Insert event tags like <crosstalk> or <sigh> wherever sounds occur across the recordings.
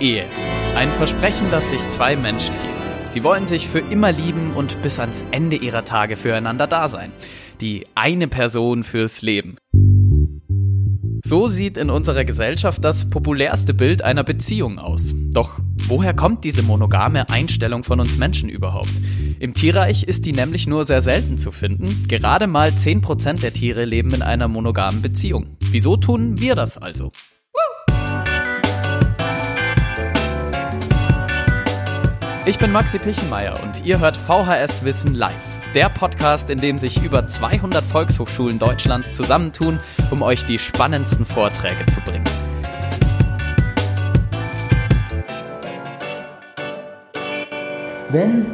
Ehe. Ein Versprechen, das sich zwei Menschen geben. Sie wollen sich für immer lieben und bis ans Ende ihrer Tage füreinander da sein. Die eine Person fürs Leben. So sieht in unserer Gesellschaft das populärste Bild einer Beziehung aus. Doch woher kommt diese monogame Einstellung von uns Menschen überhaupt? Im Tierreich ist die nämlich nur sehr selten zu finden. Gerade mal 10% der Tiere leben in einer monogamen Beziehung. Wieso tun wir das also? Ich bin Maxi Pichenmeier und ihr hört VHS Wissen live. Der Podcast, in dem sich über 200 Volkshochschulen Deutschlands zusammentun, um euch die spannendsten Vorträge zu bringen. Wenn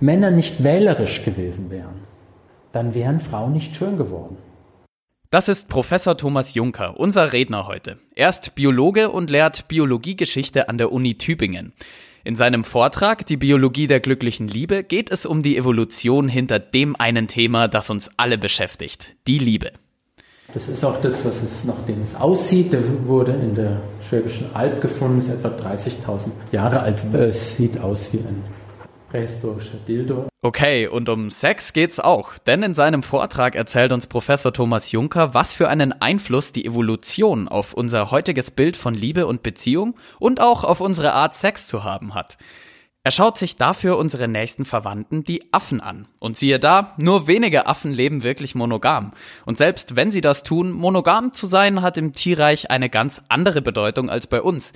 Männer nicht wählerisch gewesen wären, dann wären Frauen nicht schön geworden. Das ist Professor Thomas Juncker, unser Redner heute. Er ist Biologe und lehrt Biologiegeschichte an der Uni Tübingen. In seinem Vortrag Die Biologie der glücklichen Liebe geht es um die Evolution hinter dem einen Thema, das uns alle beschäftigt, die Liebe. Das ist auch das, was es, nachdem es aussieht. Der wurde in der Schwäbischen Alb gefunden, ist etwa 30.000 Jahre alt. Es sieht aus wie ein prähistorischer Dildo. Okay, und um Sex geht's auch, denn in seinem Vortrag erzählt uns Professor Thomas Juncker, was für einen Einfluss die Evolution auf unser heutiges Bild von Liebe und Beziehung und auch auf unsere Art Sex zu haben hat. Er schaut sich dafür unsere nächsten Verwandten, die Affen, an. Und siehe da, nur wenige Affen leben wirklich monogam. Und selbst wenn sie das tun, monogam zu sein hat im Tierreich eine ganz andere Bedeutung als bei uns.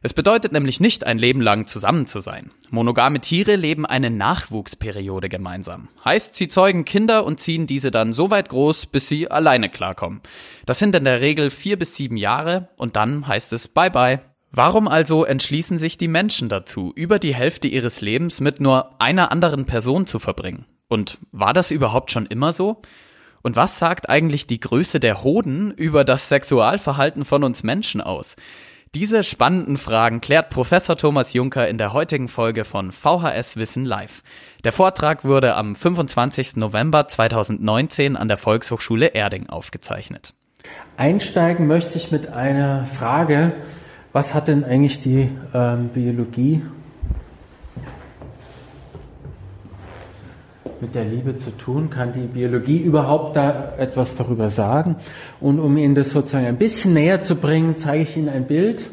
Es bedeutet nämlich nicht, ein Leben lang zusammen zu sein. Monogame Tiere leben eine Nachwuchsperiode gemeinsam. Heißt, sie zeugen Kinder und ziehen diese dann so weit groß, bis sie alleine klarkommen. Das sind in der Regel vier bis sieben Jahre und dann heißt es Bye bye. Warum also entschließen sich die Menschen dazu, über die Hälfte ihres Lebens mit nur einer anderen Person zu verbringen? Und war das überhaupt schon immer so? Und was sagt eigentlich die Größe der Hoden über das Sexualverhalten von uns Menschen aus? Diese spannenden Fragen klärt Professor Thomas Juncker in der heutigen Folge von VHS Wissen Live. Der Vortrag wurde am 25. November 2019 an der Volkshochschule Erding aufgezeichnet. Einsteigen möchte ich mit einer Frage, was hat denn eigentlich die ähm, Biologie mit der Liebe zu tun? Kann die Biologie überhaupt da etwas darüber sagen? Und um Ihnen das sozusagen ein bisschen näher zu bringen, zeige ich Ihnen ein Bild.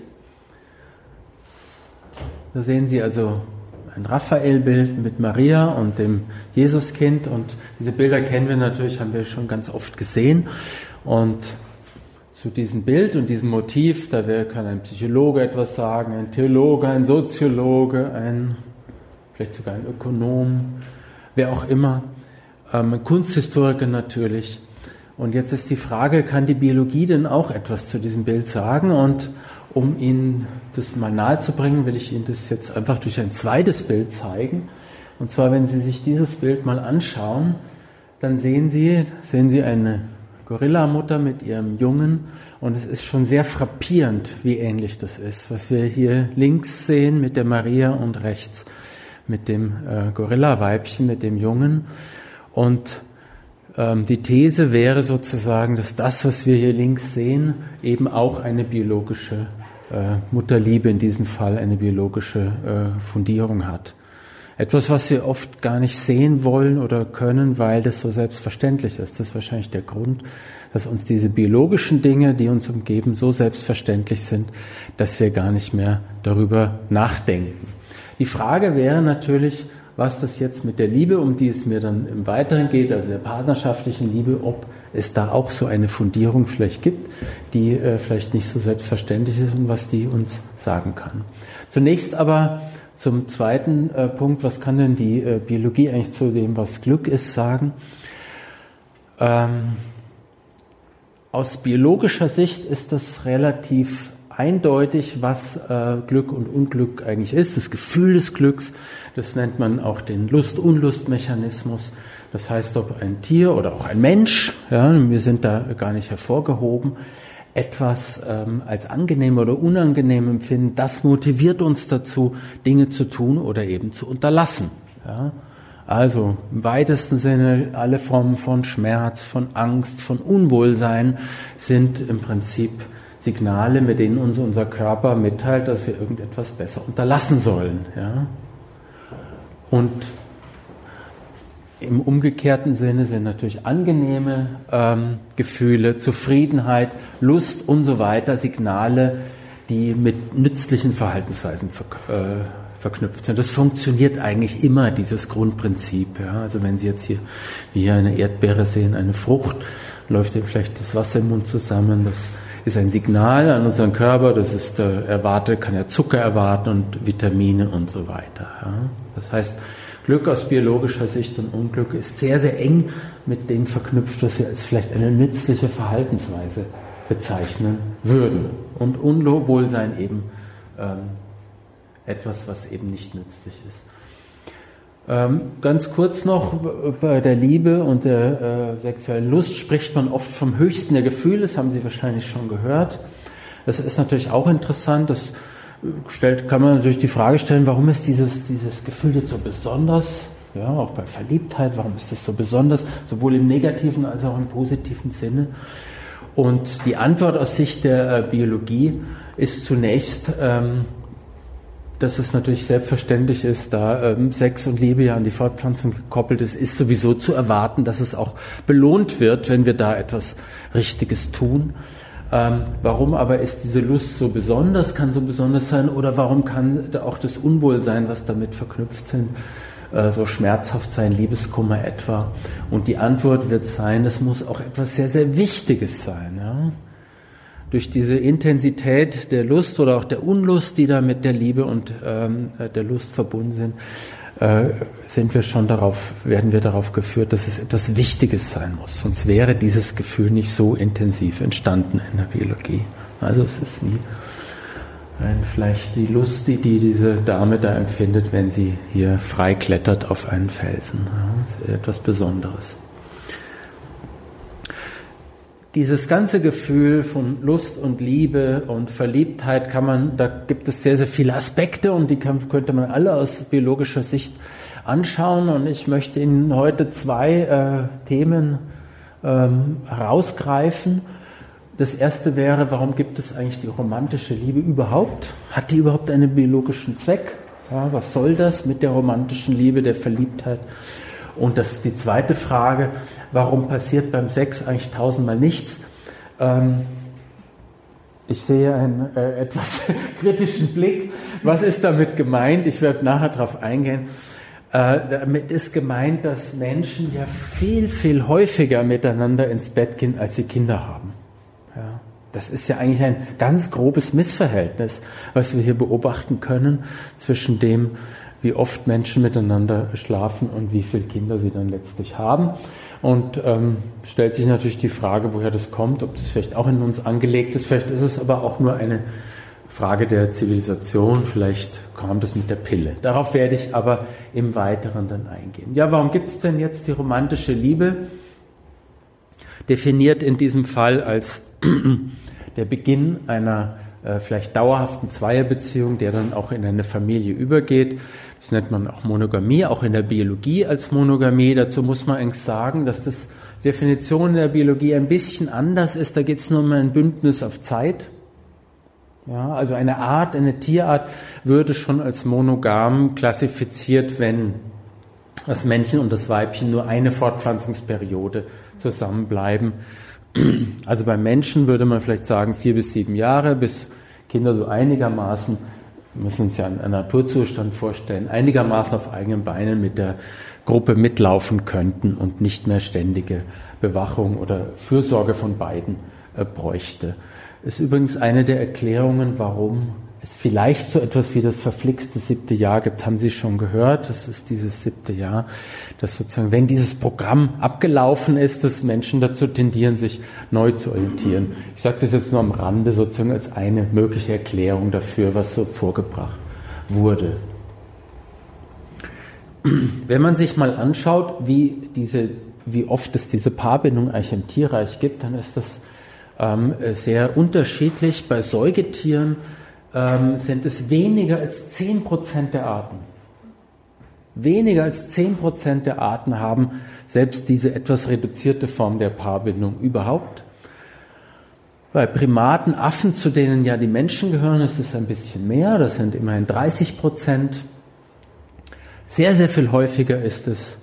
Da sehen Sie also ein Raphael-Bild mit Maria und dem Jesuskind. Und diese Bilder kennen wir natürlich, haben wir schon ganz oft gesehen. Und zu diesem Bild und diesem Motiv, da kann ein Psychologe etwas sagen, ein Theologe, ein Soziologe, ein, vielleicht sogar ein Ökonom, wer auch immer, ähm, Kunsthistoriker natürlich. Und jetzt ist die Frage, kann die Biologie denn auch etwas zu diesem Bild sagen? Und um Ihnen das mal nahe zu bringen, will ich Ihnen das jetzt einfach durch ein zweites Bild zeigen. Und zwar, wenn Sie sich dieses Bild mal anschauen, dann sehen Sie, sehen Sie eine Gorillamutter mit ihrem Jungen und es ist schon sehr frappierend, wie ähnlich das ist, was wir hier links sehen mit der Maria und rechts mit dem äh, Gorilla-Weibchen, mit dem Jungen. Und ähm, die These wäre sozusagen, dass das, was wir hier links sehen, eben auch eine biologische äh, Mutterliebe in diesem Fall, eine biologische äh, Fundierung hat. Etwas, was wir oft gar nicht sehen wollen oder können, weil das so selbstverständlich ist. Das ist wahrscheinlich der Grund, dass uns diese biologischen Dinge, die uns umgeben, so selbstverständlich sind, dass wir gar nicht mehr darüber nachdenken. Die Frage wäre natürlich, was das jetzt mit der Liebe, um die es mir dann im Weiteren geht, also der partnerschaftlichen Liebe, ob es da auch so eine Fundierung vielleicht gibt, die äh, vielleicht nicht so selbstverständlich ist und was die uns sagen kann. Zunächst aber zum zweiten äh, Punkt, was kann denn die äh, Biologie eigentlich zu dem, was Glück ist, sagen? Ähm, aus biologischer Sicht ist das relativ eindeutig, was äh, Glück und Unglück eigentlich ist. Das Gefühl des Glücks, das nennt man auch den Lust-Unlust-Mechanismus. Das heißt, ob ein Tier oder auch ein Mensch, ja, wir sind da gar nicht hervorgehoben, etwas ähm, als angenehm oder unangenehm empfinden, das motiviert uns dazu, Dinge zu tun oder eben zu unterlassen. Ja. Also im weitesten Sinne alle Formen von Schmerz, von Angst, von Unwohlsein sind im Prinzip Signale, mit denen uns unser Körper mitteilt, dass wir irgendetwas besser unterlassen sollen. Ja? Und im umgekehrten Sinne sind natürlich angenehme ähm, Gefühle, Zufriedenheit, Lust und so weiter Signale, die mit nützlichen Verhaltensweisen ver äh, verknüpft sind. Das funktioniert eigentlich immer, dieses Grundprinzip. Ja? Also wenn Sie jetzt hier, wie hier eine Erdbeere sehen, eine Frucht, läuft Ihnen vielleicht das Wasser im Mund zusammen. Das ist ein Signal an unseren Körper, das ist äh, erwartet, kann ja Zucker erwarten und Vitamine und so weiter. Ja? Das heißt, Glück aus biologischer Sicht und Unglück ist sehr, sehr eng mit dem verknüpft, was wir als vielleicht eine nützliche Verhaltensweise bezeichnen würden. Und Unwohlsein eben ähm, etwas, was eben nicht nützlich ist. Ähm, ganz kurz noch, bei der Liebe und der äh, sexuellen Lust spricht man oft vom höchsten der Gefühle, das haben Sie wahrscheinlich schon gehört. Das ist natürlich auch interessant, das stellt, kann man natürlich die Frage stellen, warum ist dieses, dieses Gefühl jetzt so besonders? Ja, auch bei Verliebtheit, warum ist das so besonders? Sowohl im negativen als auch im positiven Sinne. Und die Antwort aus Sicht der äh, Biologie ist zunächst, ähm, dass es natürlich selbstverständlich ist, da ähm, Sex und Liebe ja an die Fortpflanzung gekoppelt ist, ist sowieso zu erwarten, dass es auch belohnt wird, wenn wir da etwas Richtiges tun. Ähm, warum aber ist diese Lust so besonders, kann so besonders sein, oder warum kann auch das Unwohlsein, was damit verknüpft sind, äh, so schmerzhaft sein, Liebeskummer etwa? Und die Antwort wird sein, es muss auch etwas sehr, sehr Wichtiges sein. Ja? Durch diese Intensität der Lust oder auch der Unlust, die da mit der Liebe und ähm, der Lust verbunden sind, äh, sind wir schon darauf, werden wir darauf geführt, dass es etwas Wichtiges sein muss. Sonst wäre dieses Gefühl nicht so intensiv entstanden in der Biologie. Also es ist nie ein, vielleicht die Lust, die, die diese Dame da empfindet, wenn sie hier frei klettert auf einen Felsen. Ja, das ist etwas Besonderes dieses ganze Gefühl von Lust und Liebe und Verliebtheit kann man, da gibt es sehr, sehr viele Aspekte und die kann, könnte man alle aus biologischer Sicht anschauen. Und ich möchte Ihnen heute zwei äh, Themen ähm, herausgreifen. Das erste wäre, warum gibt es eigentlich die romantische Liebe überhaupt? Hat die überhaupt einen biologischen Zweck? Ja, was soll das mit der romantischen Liebe, der Verliebtheit? Und das ist die zweite Frage, warum passiert beim Sex eigentlich tausendmal nichts? Ähm, ich sehe einen äh, etwas <laughs> kritischen Blick. Was ist damit gemeint? Ich werde nachher darauf eingehen. Äh, damit ist gemeint, dass Menschen ja viel, viel häufiger miteinander ins Bett gehen, als sie Kinder haben. Ja. Das ist ja eigentlich ein ganz grobes Missverhältnis, was wir hier beobachten können zwischen dem, wie oft Menschen miteinander schlafen und wie viele Kinder sie dann letztlich haben. Und ähm, stellt sich natürlich die Frage, woher das kommt, ob das vielleicht auch in uns angelegt ist. Vielleicht ist es aber auch nur eine Frage der Zivilisation. Vielleicht kam das mit der Pille. Darauf werde ich aber im Weiteren dann eingehen. Ja, warum gibt es denn jetzt die romantische Liebe? Definiert in diesem Fall als <clears throat> der Beginn einer äh, vielleicht dauerhaften Zweierbeziehung, der dann auch in eine Familie übergeht. Das nennt man auch Monogamie, auch in der Biologie als Monogamie. Dazu muss man eigentlich sagen, dass das Definition in der Biologie ein bisschen anders ist. Da geht es nur um ein Bündnis auf Zeit. Ja, also eine Art, eine Tierart würde schon als monogam klassifiziert, wenn das Männchen und das Weibchen nur eine Fortpflanzungsperiode zusammenbleiben. Also beim Menschen würde man vielleicht sagen vier bis sieben Jahre, bis Kinder so einigermaßen wir müssen uns ja einen Naturzustand vorstellen, einigermaßen auf eigenen Beinen mit der Gruppe mitlaufen könnten und nicht mehr ständige Bewachung oder Fürsorge von beiden äh, bräuchte. Ist übrigens eine der Erklärungen, warum es vielleicht so etwas wie das verflixte siebte Jahr gibt, haben Sie schon gehört. Das ist dieses siebte Jahr, dass sozusagen, wenn dieses Programm abgelaufen ist, dass Menschen dazu tendieren, sich neu zu orientieren. Ich sage das jetzt nur am Rande sozusagen als eine mögliche Erklärung dafür, was so vorgebracht wurde. Wenn man sich mal anschaut, wie diese, wie oft es diese Paarbindung eigentlich im Tierreich gibt, dann ist das ähm, sehr unterschiedlich. Bei Säugetieren ähm, sind es weniger als 10% der Arten. Weniger als 10% der Arten haben selbst diese etwas reduzierte Form der Paarbindung überhaupt. Bei Primaten, Affen, zu denen ja die Menschen gehören, ist es ein bisschen mehr. Das sind immerhin 30 Prozent. Sehr, sehr viel häufiger ist es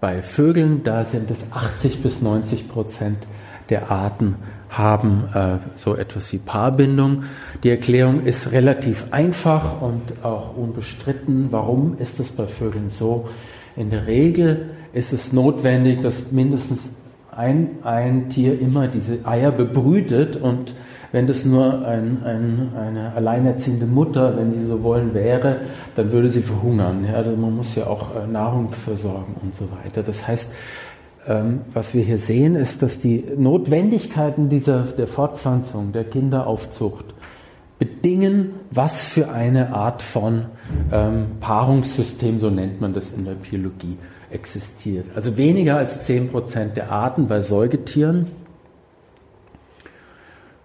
bei Vögeln. Da sind es 80 bis 90 Prozent der Arten haben äh, so etwas wie Paarbindung. Die Erklärung ist relativ einfach und auch unbestritten. Warum ist es bei Vögeln so? In der Regel ist es notwendig, dass mindestens ein, ein Tier immer diese Eier bebrütet und wenn das nur ein, ein, eine alleinerziehende Mutter, wenn sie so wollen, wäre, dann würde sie verhungern. Ja, also man muss ja auch äh, Nahrung versorgen und so weiter. Das heißt, was wir hier sehen, ist, dass die Notwendigkeiten dieser, der Fortpflanzung, der Kinderaufzucht bedingen, was für eine Art von ähm, Paarungssystem, so nennt man das in der Biologie, existiert. Also weniger als 10% der Arten bei Säugetieren.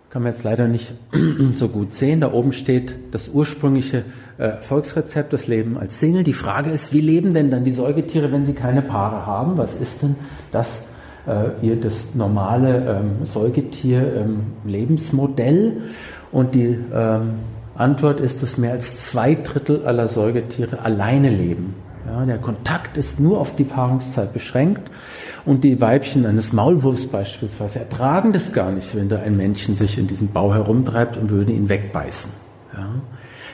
Kann man jetzt leider nicht <clears throat> so gut sehen. Da oben steht das ursprüngliche Erfolgsrezept, das Leben als Single. Die Frage ist, wie leben denn dann die Säugetiere, wenn sie keine Paare haben? Was ist denn das, äh, ihr das normale ähm, Säugetier-Lebensmodell? Ähm, Und die ähm, Antwort ist, dass mehr als zwei Drittel aller Säugetiere alleine leben. Ja, der Kontakt ist nur auf die Paarungszeit beschränkt und die Weibchen eines Maulwurfs beispielsweise ertragen das gar nicht, wenn da ein Männchen sich in diesem Bau herumtreibt und würde ihn wegbeißen. Ja.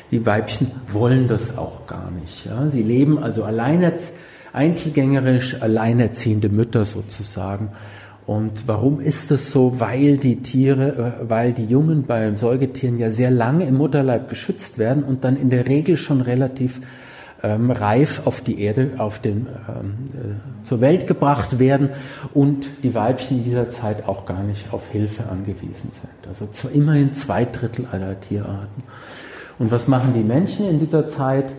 Die Weibchen wollen das auch gar nicht. Ja. Sie leben also alleine, einzelgängerisch, alleinerziehende Mütter sozusagen. Und warum ist das so? Weil die Tiere, äh, weil die Jungen bei Säugetieren ja sehr lange im Mutterleib geschützt werden und dann in der Regel schon relativ ähm, reif auf die Erde, auf den, ähm, äh, zur Welt gebracht werden und die Weibchen dieser Zeit auch gar nicht auf Hilfe angewiesen sind. Also zu, immerhin zwei Drittel aller Tierarten. Und was machen die Menschen in dieser Zeit?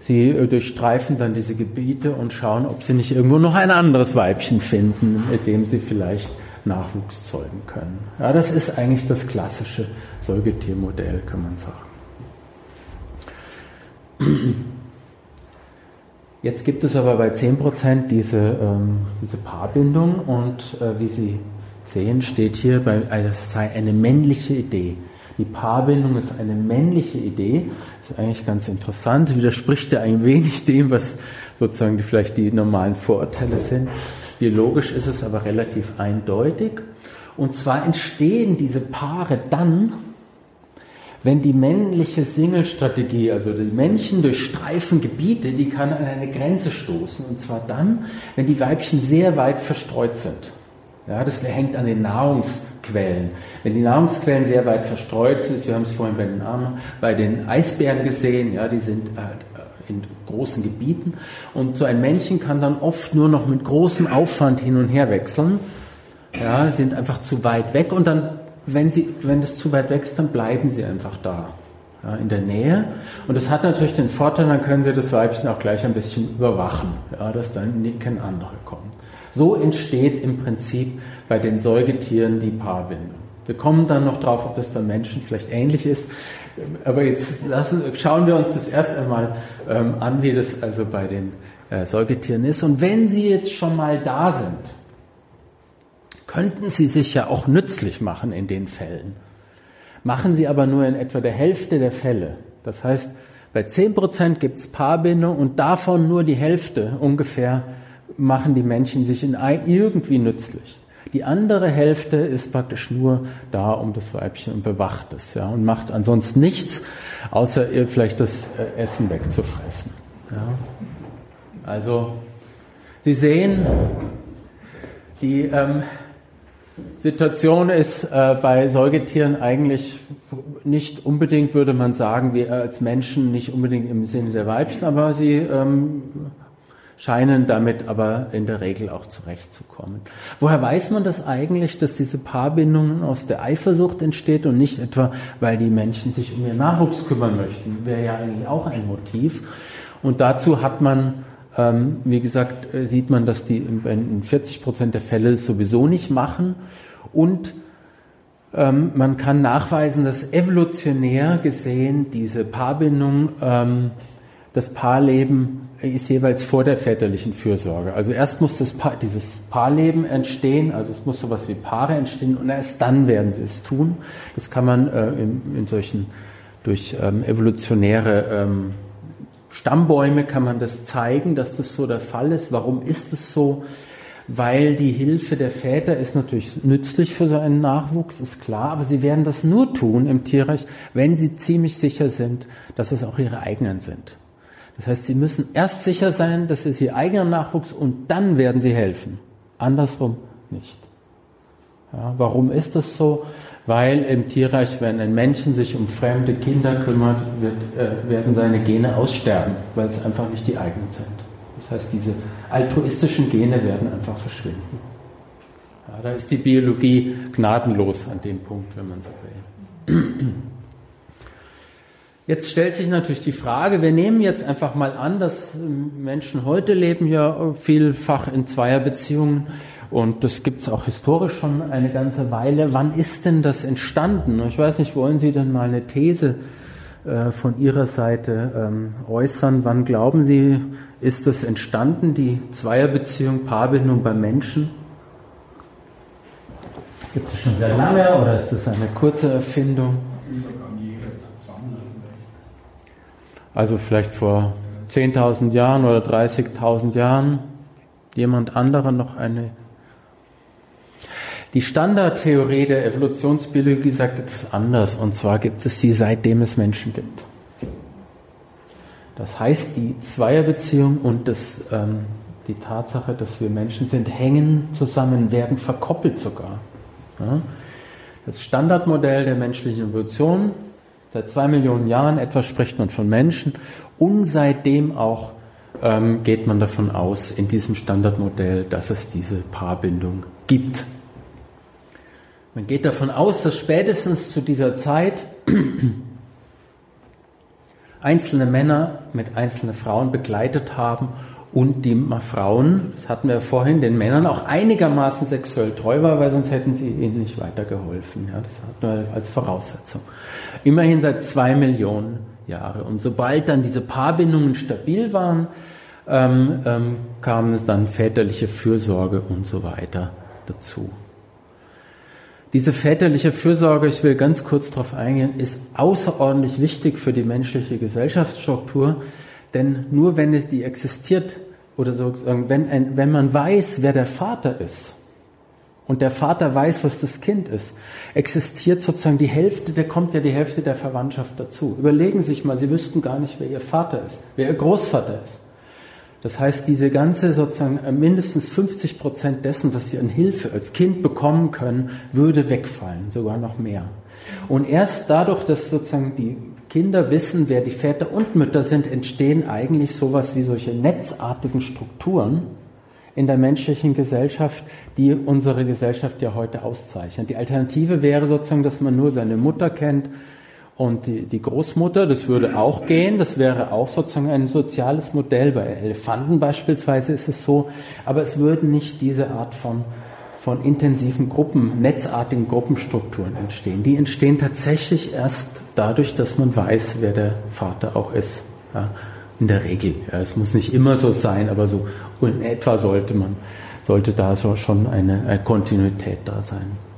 Sie äh, durchstreifen dann diese Gebiete und schauen, ob sie nicht irgendwo noch ein anderes Weibchen finden, mit dem sie vielleicht Nachwuchs zeugen können. Ja, das ist eigentlich das klassische Säugetiermodell, kann man sagen. Jetzt gibt es aber bei 10% diese, ähm, diese Paarbindung und äh, wie Sie sehen, steht hier, bei, es sei eine männliche Idee. Die Paarbindung ist eine männliche Idee. Ist eigentlich ganz interessant, widerspricht ja ein wenig dem, was sozusagen die, vielleicht die normalen Vorurteile sind. Biologisch ist es aber relativ eindeutig. Und zwar entstehen diese Paare dann, wenn die männliche Single-Strategie, also die Männchen durchstreifen Gebiete, die kann an eine Grenze stoßen. Und zwar dann, wenn die Weibchen sehr weit verstreut sind. Ja, das hängt an den Nahrungsquellen. Wenn die Nahrungsquellen sehr weit verstreut sind, wir haben es vorhin bei den, bei den Eisbären gesehen, ja, die sind äh, in großen Gebieten und so ein Männchen kann dann oft nur noch mit großem Aufwand hin und her wechseln. Ja, sind einfach zu weit weg und dann wenn, sie, wenn das zu weit weg ist, dann bleiben sie einfach da, ja, in der Nähe. Und das hat natürlich den Vorteil, dann können sie das Weibchen auch gleich ein bisschen überwachen, ja, dass dann kein anderer kommt. So entsteht im Prinzip bei den Säugetieren die Paarbindung. Wir kommen dann noch drauf, ob das bei Menschen vielleicht ähnlich ist. Aber jetzt lassen, schauen wir uns das erst einmal ähm, an, wie das also bei den äh, Säugetieren ist. Und wenn sie jetzt schon mal da sind, könnten sie sich ja auch nützlich machen in den Fällen. Machen sie aber nur in etwa der Hälfte der Fälle. Das heißt, bei 10% gibt es Paarbindung und davon nur die Hälfte ungefähr machen die Männchen sich in irgendwie nützlich. Die andere Hälfte ist praktisch nur da um das Weibchen und bewacht es ja, und macht ansonsten nichts, außer ihr vielleicht das äh, Essen wegzufressen. Ja. Also Sie sehen, die ähm, Situation ist äh, bei Säugetieren eigentlich nicht unbedingt, würde man sagen, wir als Menschen nicht unbedingt im Sinne der Weibchen, aber sie ähm, scheinen damit aber in der Regel auch zurechtzukommen. Woher weiß man das eigentlich, dass diese Paarbindungen aus der Eifersucht entsteht und nicht etwa, weil die Menschen sich um ihren Nachwuchs kümmern möchten? Wäre ja eigentlich auch ein Motiv. Und dazu hat man ähm, wie gesagt, äh, sieht man, dass die in 40 Prozent der Fälle sowieso nicht machen. Und ähm, man kann nachweisen, dass evolutionär gesehen diese Paarbindung ähm, das Paarleben ist jeweils vor der väterlichen Fürsorge. Also erst muss das pa dieses Paarleben entstehen, also es muss sowas wie Paare entstehen und erst dann werden sie es tun. Das kann man äh, in, in, solchen durch ähm, evolutionäre ähm, Stammbäume kann man das zeigen, dass das so der Fall ist. Warum ist es so? Weil die Hilfe der Väter ist natürlich nützlich für so einen Nachwuchs, ist klar, aber sie werden das nur tun im Tierreich, wenn sie ziemlich sicher sind, dass es auch ihre eigenen sind. Das heißt, sie müssen erst sicher sein, dass es ihr eigener Nachwuchs und dann werden sie helfen. Andersrum nicht. Ja, warum ist das so? Weil im Tierreich, wenn ein Männchen sich um fremde Kinder kümmert, wird, äh, werden seine Gene aussterben, weil es einfach nicht die eigenen sind. Das heißt, diese altruistischen Gene werden einfach verschwinden. Ja, da ist die Biologie gnadenlos an dem Punkt, wenn man so will. Jetzt stellt sich natürlich die Frage, wir nehmen jetzt einfach mal an, dass Menschen heute leben ja vielfach in Zweierbeziehungen und das gibt es auch historisch schon eine ganze Weile. Wann ist denn das entstanden? Ich weiß nicht, wollen Sie denn mal eine These äh, von Ihrer Seite ähm, äußern? Wann glauben Sie, ist das entstanden, die Zweierbeziehung, Paarbindung bei Menschen? Gibt es schon sehr lange oder ist das eine kurze Erfindung? Also vielleicht vor 10.000 Jahren oder 30.000 Jahren jemand anderer noch eine. Die Standardtheorie der Evolutionsbiologie sagt etwas anders. Und zwar gibt es die, seitdem es Menschen gibt. Das heißt, die Zweierbeziehung und das, ähm, die Tatsache, dass wir Menschen sind, hängen zusammen, werden verkoppelt sogar. Ja? Das Standardmodell der menschlichen Evolution Seit zwei Millionen Jahren etwa spricht man von Menschen und seitdem auch ähm, geht man davon aus, in diesem Standardmodell, dass es diese Paarbindung gibt. Man geht davon aus, dass spätestens zu dieser Zeit <clears throat> einzelne Männer mit einzelnen Frauen begleitet haben und die Frauen, das hatten wir vorhin, den Männern auch einigermaßen sexuell treu war, weil sonst hätten sie ihnen nicht weitergeholfen. Ja, das hatten wir als Voraussetzung. Immerhin seit zwei Millionen Jahre. Und sobald dann diese Paarbindungen stabil waren, ähm, ähm, kam es dann väterliche Fürsorge und so weiter dazu. Diese väterliche Fürsorge, ich will ganz kurz darauf eingehen, ist außerordentlich wichtig für die menschliche Gesellschaftsstruktur, denn nur wenn die existiert, oder sozusagen, wenn, ein, wenn man weiß, wer der Vater ist, und der Vater weiß, was das Kind ist, existiert sozusagen die Hälfte, da kommt ja die Hälfte der Verwandtschaft dazu. Überlegen Sie sich mal, Sie wüssten gar nicht, wer Ihr Vater ist, wer Ihr Großvater ist. Das heißt, diese ganze sozusagen äh, mindestens 50 Prozent dessen, was Sie an Hilfe als Kind bekommen können, würde wegfallen, sogar noch mehr. Und erst dadurch, dass sozusagen die Kinder wissen, wer die Väter und Mütter sind, entstehen eigentlich sowas wie solche netzartigen Strukturen in der menschlichen Gesellschaft, die unsere Gesellschaft ja heute auszeichnen. Die Alternative wäre sozusagen, dass man nur seine Mutter kennt und die, die Großmutter, das würde auch gehen, das wäre auch sozusagen ein soziales Modell. Bei Elefanten beispielsweise ist es so, aber es würden nicht diese Art von von intensiven Gruppen, netzartigen Gruppenstrukturen entstehen. Die entstehen tatsächlich erst dadurch, dass man weiß, wer der Vater auch ist. Ja, in der Regel. Ja, es muss nicht immer so sein, aber so in etwa sollte man, sollte da so schon eine, eine Kontinuität da sein.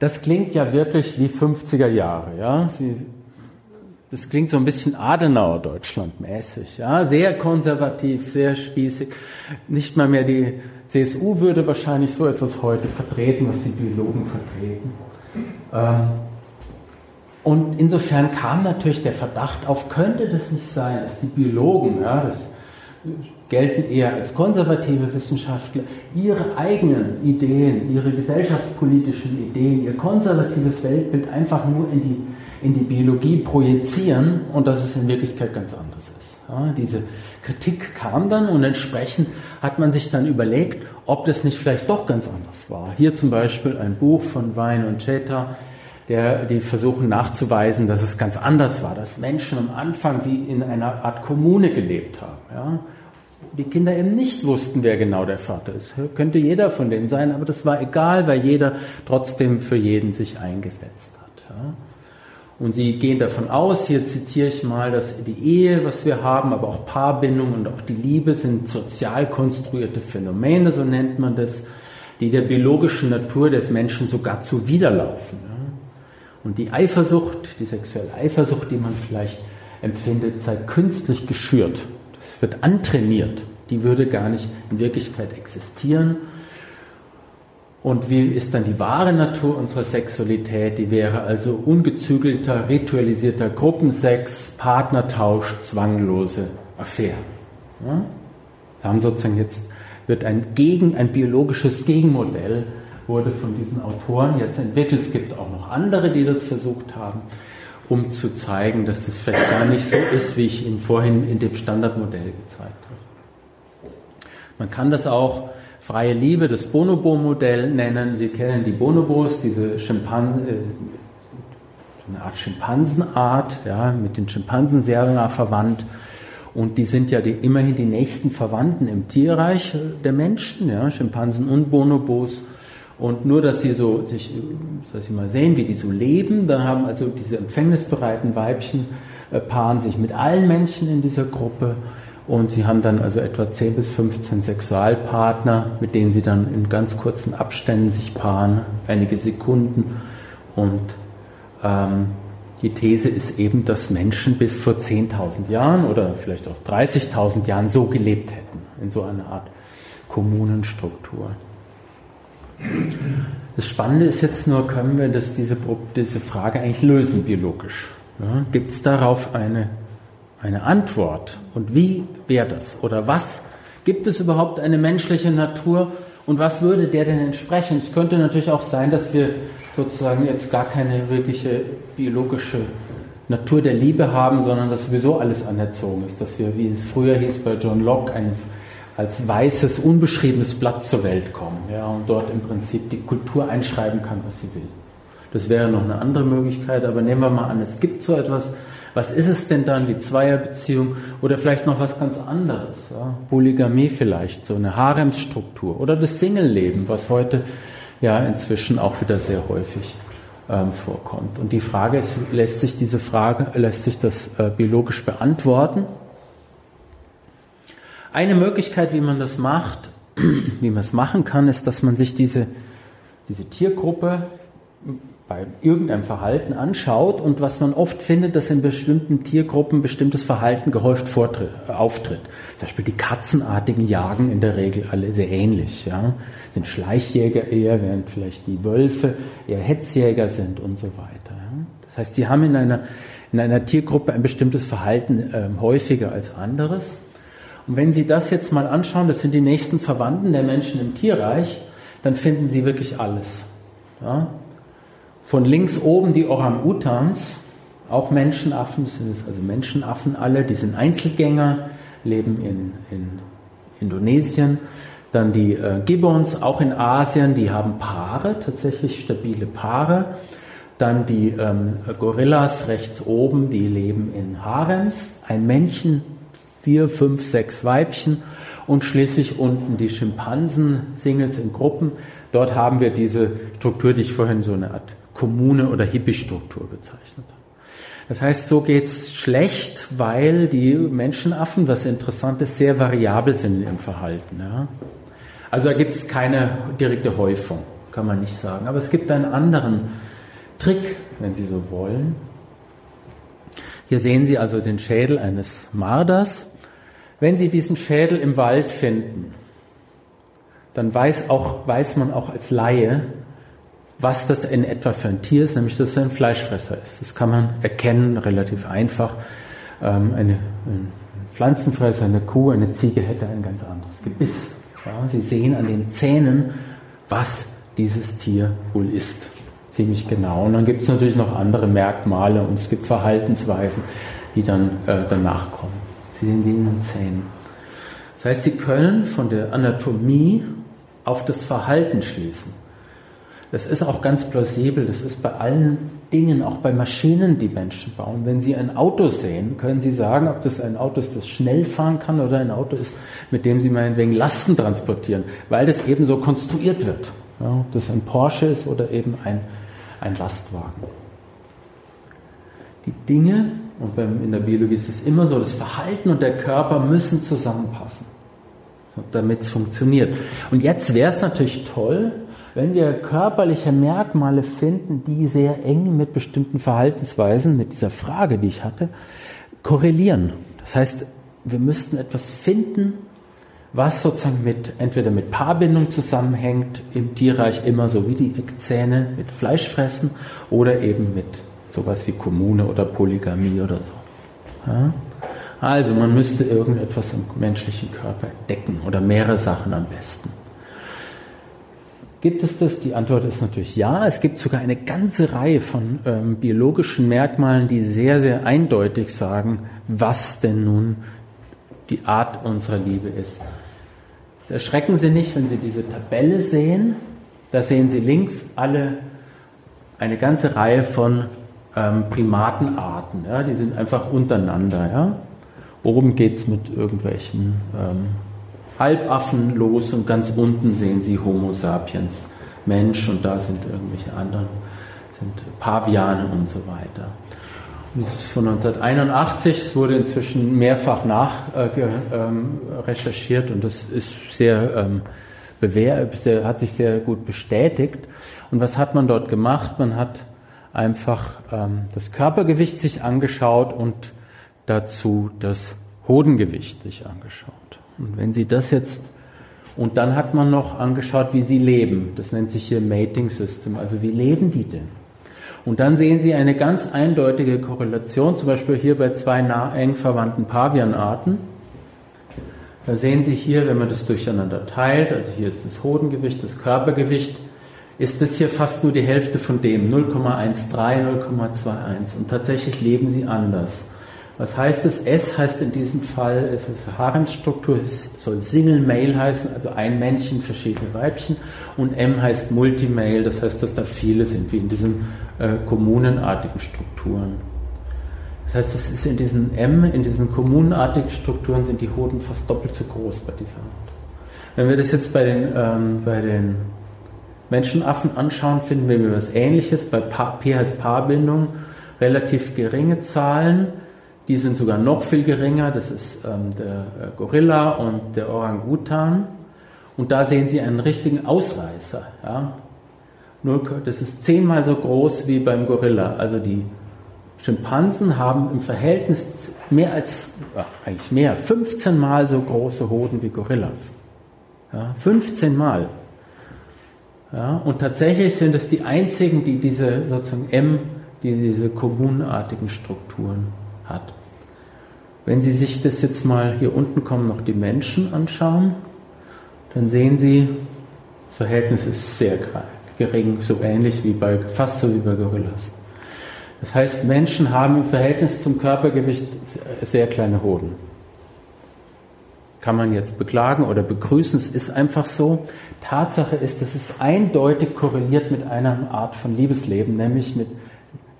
Das klingt ja wirklich wie 50er Jahre, ja. Sie das klingt so ein bisschen Adenauer Deutschland mäßig, ja, sehr konservativ, sehr spießig. Nicht mal mehr die CSU würde wahrscheinlich so etwas heute vertreten, was die Biologen vertreten. Ähm, und insofern kam natürlich der Verdacht auf, könnte das nicht sein, dass die Biologen, ja, das gelten eher als konservative Wissenschaftler, ihre eigenen Ideen, ihre gesellschaftspolitischen Ideen, ihr konservatives Weltbild einfach nur in die in die Biologie projizieren und dass es in Wirklichkeit ganz anders ist. Ja, diese Kritik kam dann und entsprechend hat man sich dann überlegt, ob das nicht vielleicht doch ganz anders war. Hier zum Beispiel ein Buch von Wein und Cheta, der, die versuchen nachzuweisen, dass es ganz anders war, dass Menschen am Anfang wie in einer Art Kommune gelebt haben. Ja? Die Kinder eben nicht wussten, wer genau der Vater ist. Könnte jeder von denen sein, aber das war egal, weil jeder trotzdem für jeden sich eingesetzt hat. Ja? Und sie gehen davon aus, hier zitiere ich mal, dass die Ehe, was wir haben, aber auch Paarbindung und auch die Liebe sind sozial konstruierte Phänomene, so nennt man das, die der biologischen Natur des Menschen sogar zuwiderlaufen. Und die Eifersucht, die sexuelle Eifersucht, die man vielleicht empfindet, sei künstlich geschürt. Das wird antrainiert. Die würde gar nicht in Wirklichkeit existieren. Und wie ist dann die wahre Natur unserer Sexualität? Die wäre also ungezügelter, ritualisierter Gruppensex, Partnertausch, zwanglose Affäre. Ja? Wir haben sozusagen jetzt, wird ein Gegen, ein biologisches Gegenmodell wurde von diesen Autoren jetzt entwickelt. Es gibt auch noch andere, die das versucht haben, um zu zeigen, dass das vielleicht gar nicht so ist, wie ich Ihnen vorhin in dem Standardmodell gezeigt habe. Man kann das auch freie Liebe, das Bonobo-Modell nennen. Sie kennen die Bonobos, diese Schimpansen, äh, eine Art Schimpansenart, ja, mit den Schimpansen sehr nah verwandt. Und die sind ja die, immerhin die nächsten Verwandten im Tierreich der Menschen, ja, Schimpansen und Bonobos. Und nur, dass sie so sich, dass sie mal sehen, wie die so leben, da haben also diese empfängnisbereiten Weibchen äh, paaren sich mit allen Menschen in dieser Gruppe und sie haben dann also etwa 10 bis 15 Sexualpartner, mit denen sie dann in ganz kurzen Abständen sich paaren, einige Sekunden. Und ähm, die These ist eben, dass Menschen bis vor 10.000 Jahren oder vielleicht auch 30.000 Jahren so gelebt hätten, in so einer Art Kommunenstruktur. Das Spannende ist jetzt nur, können wir das, diese, diese Frage eigentlich lösen biologisch? Ja, Gibt es darauf eine eine Antwort. Und wie wäre das? Oder was? Gibt es überhaupt eine menschliche Natur? Und was würde der denn entsprechen? Es könnte natürlich auch sein, dass wir sozusagen jetzt gar keine wirkliche biologische Natur der Liebe haben, sondern dass sowieso alles anerzogen ist. Dass wir, wie es früher hieß bei John Locke, ein, als weißes, unbeschriebenes Blatt zur Welt kommen ja, und dort im Prinzip die Kultur einschreiben kann, was sie will. Das wäre noch eine andere Möglichkeit, aber nehmen wir mal an, es gibt so etwas, was ist es denn dann, die Zweierbeziehung oder vielleicht noch was ganz anderes? Ja? Polygamie vielleicht, so eine Haremsstruktur oder das Single-Leben, was heute ja inzwischen auch wieder sehr häufig ähm, vorkommt. Und die Frage ist, lässt sich diese Frage, lässt sich das äh, biologisch beantworten? Eine Möglichkeit, wie man das macht, <clears throat> wie man es machen kann, ist, dass man sich diese, diese Tiergruppe bei irgendeinem Verhalten anschaut und was man oft findet, dass in bestimmten Tiergruppen bestimmtes Verhalten gehäuft vortritt, äh, auftritt. Zum Beispiel die Katzenartigen jagen in der Regel alle sehr ähnlich. Ja? Sind Schleichjäger eher, während vielleicht die Wölfe eher Hetzjäger sind und so weiter. Ja? Das heißt, sie haben in einer, in einer Tiergruppe ein bestimmtes Verhalten äh, häufiger als anderes. Und wenn Sie das jetzt mal anschauen, das sind die nächsten Verwandten der Menschen im Tierreich, dann finden Sie wirklich alles. Ja? Von links oben die Orang-Utans, auch Menschenaffen, sind also Menschenaffen alle, die sind Einzelgänger, leben in, in Indonesien. Dann die äh, Gibbons, auch in Asien, die haben Paare, tatsächlich stabile Paare. Dann die ähm, Gorillas rechts oben, die leben in Harems, ein Männchen, vier, fünf, sechs Weibchen und schließlich unten die Schimpansen, Singles in Gruppen. Dort haben wir diese Struktur, die ich vorhin so eine Art Kommune oder Hippie-Struktur bezeichnet. Das heißt, so geht's schlecht, weil die Menschenaffen, was interessant ist, sehr variabel sind in ihrem Verhalten. Ja. Also da gibt es keine direkte Häufung, kann man nicht sagen. Aber es gibt einen anderen Trick, wenn Sie so wollen. Hier sehen Sie also den Schädel eines Marders. Wenn Sie diesen Schädel im Wald finden, dann weiß, auch, weiß man auch als Laie, was das in etwa für ein Tier ist, nämlich dass es ein Fleischfresser ist. Das kann man erkennen, relativ einfach. Ähm, eine, ein Pflanzenfresser, eine Kuh, eine Ziege hätte ein ganz anderes Gebiss. Ja, Sie sehen an den Zähnen, was dieses Tier wohl ist. Ziemlich genau. Und dann gibt es natürlich noch andere Merkmale und es gibt Verhaltensweisen, die dann äh, danach kommen. Sie sehen die in den Zähnen. Das heißt, Sie können von der Anatomie auf das Verhalten schließen. Das ist auch ganz plausibel. Das ist bei allen Dingen, auch bei Maschinen, die Menschen bauen. Wenn Sie ein Auto sehen, können Sie sagen, ob das ein Auto ist, das schnell fahren kann oder ein Auto ist, mit dem Sie meinetwegen Lasten transportieren, weil das eben so konstruiert wird. Ja, ob das ein Porsche ist oder eben ein, ein Lastwagen. Die Dinge, und in der Biologie ist es immer so, das Verhalten und der Körper müssen zusammenpassen, damit es funktioniert. Und jetzt wäre es natürlich toll, wenn wir körperliche Merkmale finden, die sehr eng mit bestimmten Verhaltensweisen, mit dieser Frage, die ich hatte, korrelieren. Das heißt, wir müssten etwas finden, was sozusagen mit, entweder mit Paarbindung zusammenhängt, im Tierreich immer so wie die Eckzähne mit Fleischfressen oder eben mit sowas wie Kommune oder Polygamie oder so. Ja? Also man müsste irgendetwas im menschlichen Körper entdecken oder mehrere Sachen am besten. Gibt es das? Die Antwort ist natürlich ja. Es gibt sogar eine ganze Reihe von ähm, biologischen Merkmalen, die sehr, sehr eindeutig sagen, was denn nun die Art unserer Liebe ist. Jetzt erschrecken Sie nicht, wenn Sie diese Tabelle sehen. Da sehen Sie links alle eine ganze Reihe von ähm, Primatenarten. Ja? Die sind einfach untereinander. Ja? Oben geht es mit irgendwelchen ähm, Halbaffen los und ganz unten sehen Sie Homo sapiens, Mensch und da sind irgendwelche anderen, sind Paviane und so weiter. Das ist von 1981, es wurde inzwischen mehrfach nach äh, ähm, recherchiert und das ist sehr ähm, bewährt, sehr, hat sich sehr gut bestätigt. Und was hat man dort gemacht? Man hat einfach ähm, das Körpergewicht sich angeschaut und dazu das Hodengewicht sich angeschaut. Und wenn Sie das jetzt, und dann hat man noch angeschaut, wie sie leben. Das nennt sich hier Mating System. Also wie leben die denn? Und dann sehen Sie eine ganz eindeutige Korrelation, zum Beispiel hier bei zwei nah eng verwandten Pavianarten. Da sehen Sie hier, wenn man das durcheinander teilt, also hier ist das Hodengewicht, das Körpergewicht, ist das hier fast nur die Hälfte von dem, 0,13, 0,21. Und tatsächlich leben sie anders. Was heißt es? S heißt in diesem Fall, es ist Haremsstruktur, es soll Single Male heißen, also ein Männchen, verschiedene Weibchen. Und M heißt Multimale, das heißt, dass da viele sind, wie in diesen äh, kommunenartigen Strukturen. Das heißt, es ist in diesen M, in diesen kommunenartigen Strukturen sind die Hoden fast doppelt so groß bei dieser Art. Wenn wir das jetzt bei den, ähm, bei den Menschenaffen anschauen, finden wir was Ähnliches. Bei P heißt Paarbindung relativ geringe Zahlen die sind sogar noch viel geringer. Das ist ähm, der äh, Gorilla und der Orangutan. Und da sehen Sie einen richtigen Ausreißer. Ja? Das ist zehnmal so groß wie beim Gorilla. Also die Schimpansen haben im Verhältnis mehr als, ach, eigentlich mehr, 15 Mal so große Hoden wie Gorillas. Ja, 15 Mal. Ja, und tatsächlich sind es die einzigen, die diese sozusagen M, die diese kommunartigen Strukturen hat. Wenn Sie sich das jetzt mal hier unten kommen, noch die Menschen anschauen, dann sehen Sie, das Verhältnis ist sehr gering, so ähnlich wie bei, fast so wie bei Gorillas. Das heißt, Menschen haben im Verhältnis zum Körpergewicht sehr kleine Hoden. Kann man jetzt beklagen oder begrüßen, es ist einfach so. Tatsache ist, dass es eindeutig korreliert mit einer Art von Liebesleben, nämlich mit,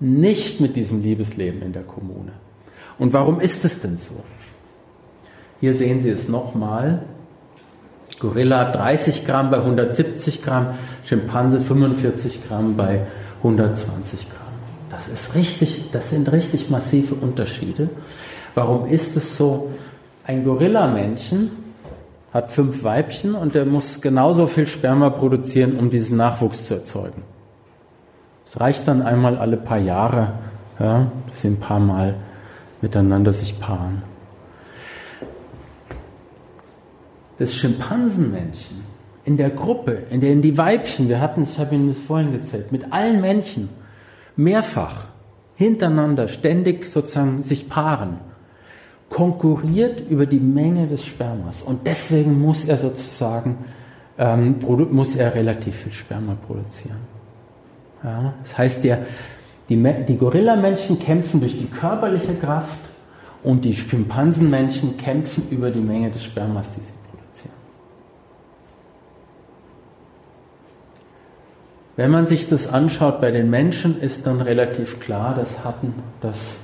nicht mit diesem Liebesleben in der Kommune. Und warum ist es denn so? Hier sehen Sie es nochmal. Gorilla 30 Gramm bei 170 Gramm, Schimpanse 45 Gramm bei 120 Gramm. Das ist richtig, das sind richtig massive Unterschiede. Warum ist es so? Ein Gorilla-Männchen hat fünf Weibchen und der muss genauso viel Sperma produzieren, um diesen Nachwuchs zu erzeugen. Es reicht dann einmal alle paar Jahre, ja, dass sie ein paar Mal miteinander sich paaren. Das Schimpansenmännchen in der Gruppe, in der die Weibchen, wir hatten, ich habe Ihnen das vorhin gezählt, mit allen Männchen mehrfach hintereinander ständig sozusagen sich paaren, konkurriert über die Menge des Spermas und deswegen muss er sozusagen ähm, muss er relativ viel Sperma produzieren. Ja, das heißt, der die, die Gorillamännchen kämpfen durch die körperliche Kraft und die Schimpansenmännchen kämpfen über die Menge des Spermas, die sie produzieren. Wenn man sich das anschaut bei den Menschen, ist dann relativ klar, dass hatten, dass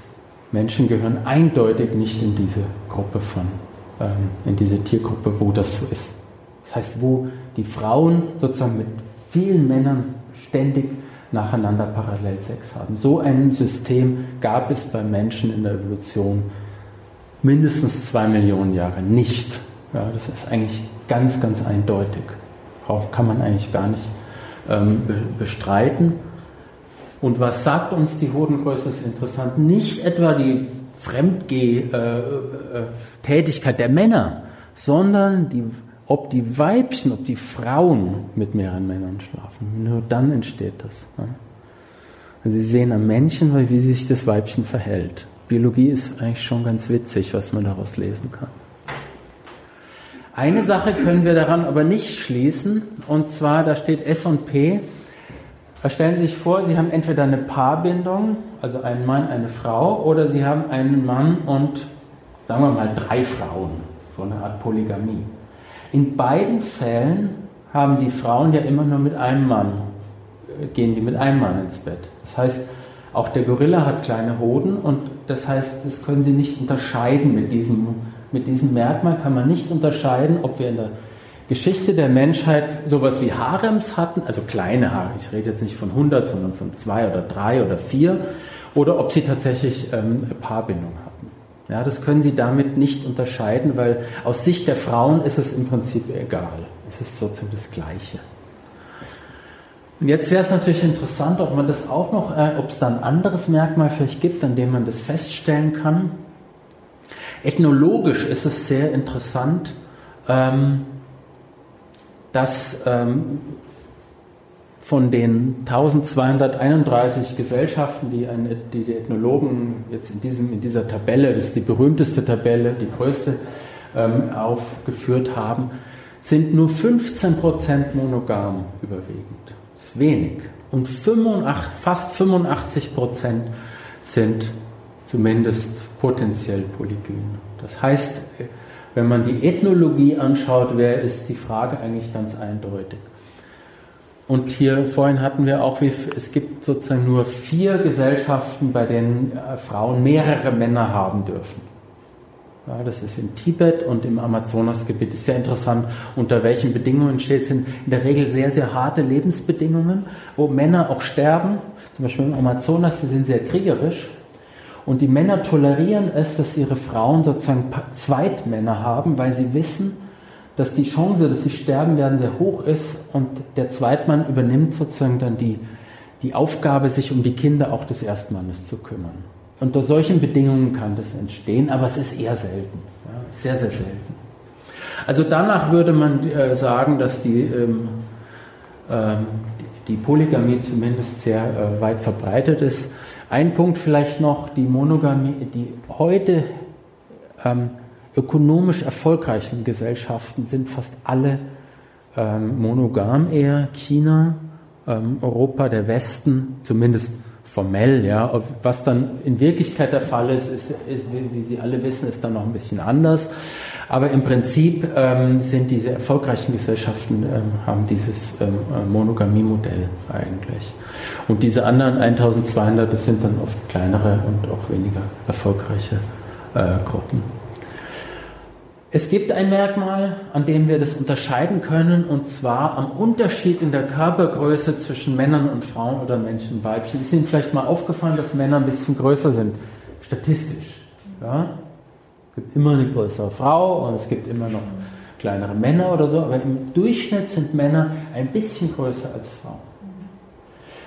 Menschen gehören eindeutig nicht in diese Gruppe von, ähm, in diese Tiergruppe, wo das so ist. Das heißt, wo die Frauen sozusagen mit vielen Männern ständig nacheinander parallel Sex haben. So ein System gab es bei Menschen in der Evolution mindestens zwei Millionen Jahre nicht. Ja, das ist eigentlich ganz, ganz eindeutig. Kann man eigentlich gar nicht ähm, bestreiten. Und was sagt uns die Hodengröße, ist interessant. Nicht etwa die Fremdgeh-Tätigkeit äh, äh, der Männer, sondern die, ob die Weibchen, ob die Frauen mit mehreren Männern schlafen. Nur dann entsteht das. Also Sie sehen am Männchen, wie sich das Weibchen verhält. Biologie ist eigentlich schon ganz witzig, was man daraus lesen kann. Eine Sache können wir daran aber nicht schließen, und zwar, da steht S und P. Stellen Sie sich vor, Sie haben entweder eine Paarbindung, also einen Mann, eine Frau, oder Sie haben einen Mann und, sagen wir mal, drei Frauen, so eine Art Polygamie. In beiden Fällen haben die Frauen ja immer nur mit einem Mann, äh, gehen die mit einem Mann ins Bett. Das heißt, auch der Gorilla hat kleine Hoden und das heißt, das können Sie nicht unterscheiden mit diesem, mit diesem Merkmal, kann man nicht unterscheiden, ob wir in der Geschichte der Menschheit sowas wie Harems hatten, also kleine Haare, ich rede jetzt nicht von 100, sondern von zwei oder drei oder vier, oder ob sie tatsächlich ähm, Paarbindung hatten. Ja, das können Sie damit nicht unterscheiden, weil aus Sicht der Frauen ist es im Prinzip egal. Es ist sozusagen das Gleiche. Und jetzt wäre es natürlich interessant, ob man das auch noch, äh, ob es da ein anderes Merkmal vielleicht gibt, an dem man das feststellen kann. Ethnologisch ist es sehr interessant, ähm, dass ähm, von den 1231 Gesellschaften, die, eine, die, die Ethnologen jetzt in, diesem, in dieser Tabelle, das ist die berühmteste Tabelle, die größte, ähm, aufgeführt haben, sind nur 15% monogam überwiegend wenig. Und 85, fast 85 Prozent sind zumindest potenziell polygyn. Das heißt, wenn man die Ethnologie anschaut, wäre ist die Frage eigentlich ganz eindeutig. Und hier vorhin hatten wir auch, wie, es gibt sozusagen nur vier Gesellschaften, bei denen äh, Frauen mehrere Männer haben dürfen. Ja, das ist in Tibet und im Amazonasgebiet. Ist sehr interessant, unter welchen Bedingungen steht. Es sind in der Regel sehr, sehr harte Lebensbedingungen, wo Männer auch sterben. Zum Beispiel im Amazonas, die sind sehr kriegerisch. Und die Männer tolerieren es, dass ihre Frauen sozusagen Zweitmänner haben, weil sie wissen, dass die Chance, dass sie sterben werden, sehr hoch ist. Und der Zweitmann übernimmt sozusagen dann die, die Aufgabe, sich um die Kinder auch des Erstmannes zu kümmern. Unter solchen Bedingungen kann das entstehen, aber es ist eher selten. Ja, sehr, sehr selten. Also danach würde man äh, sagen, dass die, ähm, ähm, die Polygamie zumindest sehr äh, weit verbreitet ist. Ein Punkt vielleicht noch, die Monogamie, die heute ähm, ökonomisch erfolgreichen Gesellschaften sind fast alle ähm, monogam eher. China, ähm, Europa, der Westen, zumindest formell, ja. Was dann in Wirklichkeit der Fall ist, ist, ist wie Sie alle wissen, ist dann noch ein bisschen anders. Aber im Prinzip ähm, sind diese erfolgreichen Gesellschaften, ähm, haben dieses ähm, Monogamie-Modell eigentlich. Und diese anderen 1200, das sind dann oft kleinere und auch weniger erfolgreiche äh, Gruppen. Es gibt ein Merkmal, an dem wir das unterscheiden können, und zwar am Unterschied in der Körpergröße zwischen Männern und Frauen oder Männchen und Weibchen. Ist Ihnen vielleicht mal aufgefallen, dass Männer ein bisschen größer sind, statistisch. Ja? Es gibt immer eine größere Frau und es gibt immer noch kleinere Männer oder so, aber im Durchschnitt sind Männer ein bisschen größer als Frauen.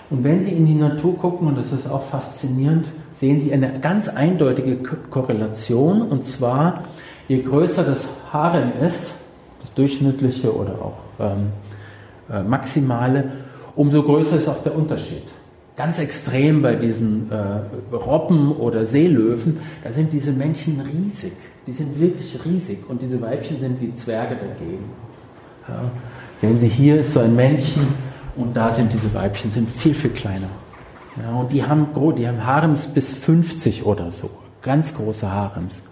Und wenn Sie in die Natur gucken, und das ist auch faszinierend, sehen Sie eine ganz eindeutige Korrelation, und zwar je größer das Harem ist, das durchschnittliche oder auch ähm, äh, maximale, umso größer ist auch der Unterschied. Ganz extrem bei diesen äh, Robben oder Seelöwen, da sind diese Männchen riesig. Die sind wirklich riesig und diese Weibchen sind wie Zwerge dagegen. Ja. Sehen Sie, hier ist so ein Männchen und da sind diese Weibchen, sind viel, viel kleiner. Ja, und die haben, die haben Harems bis 50 oder so. Ganz große Harems.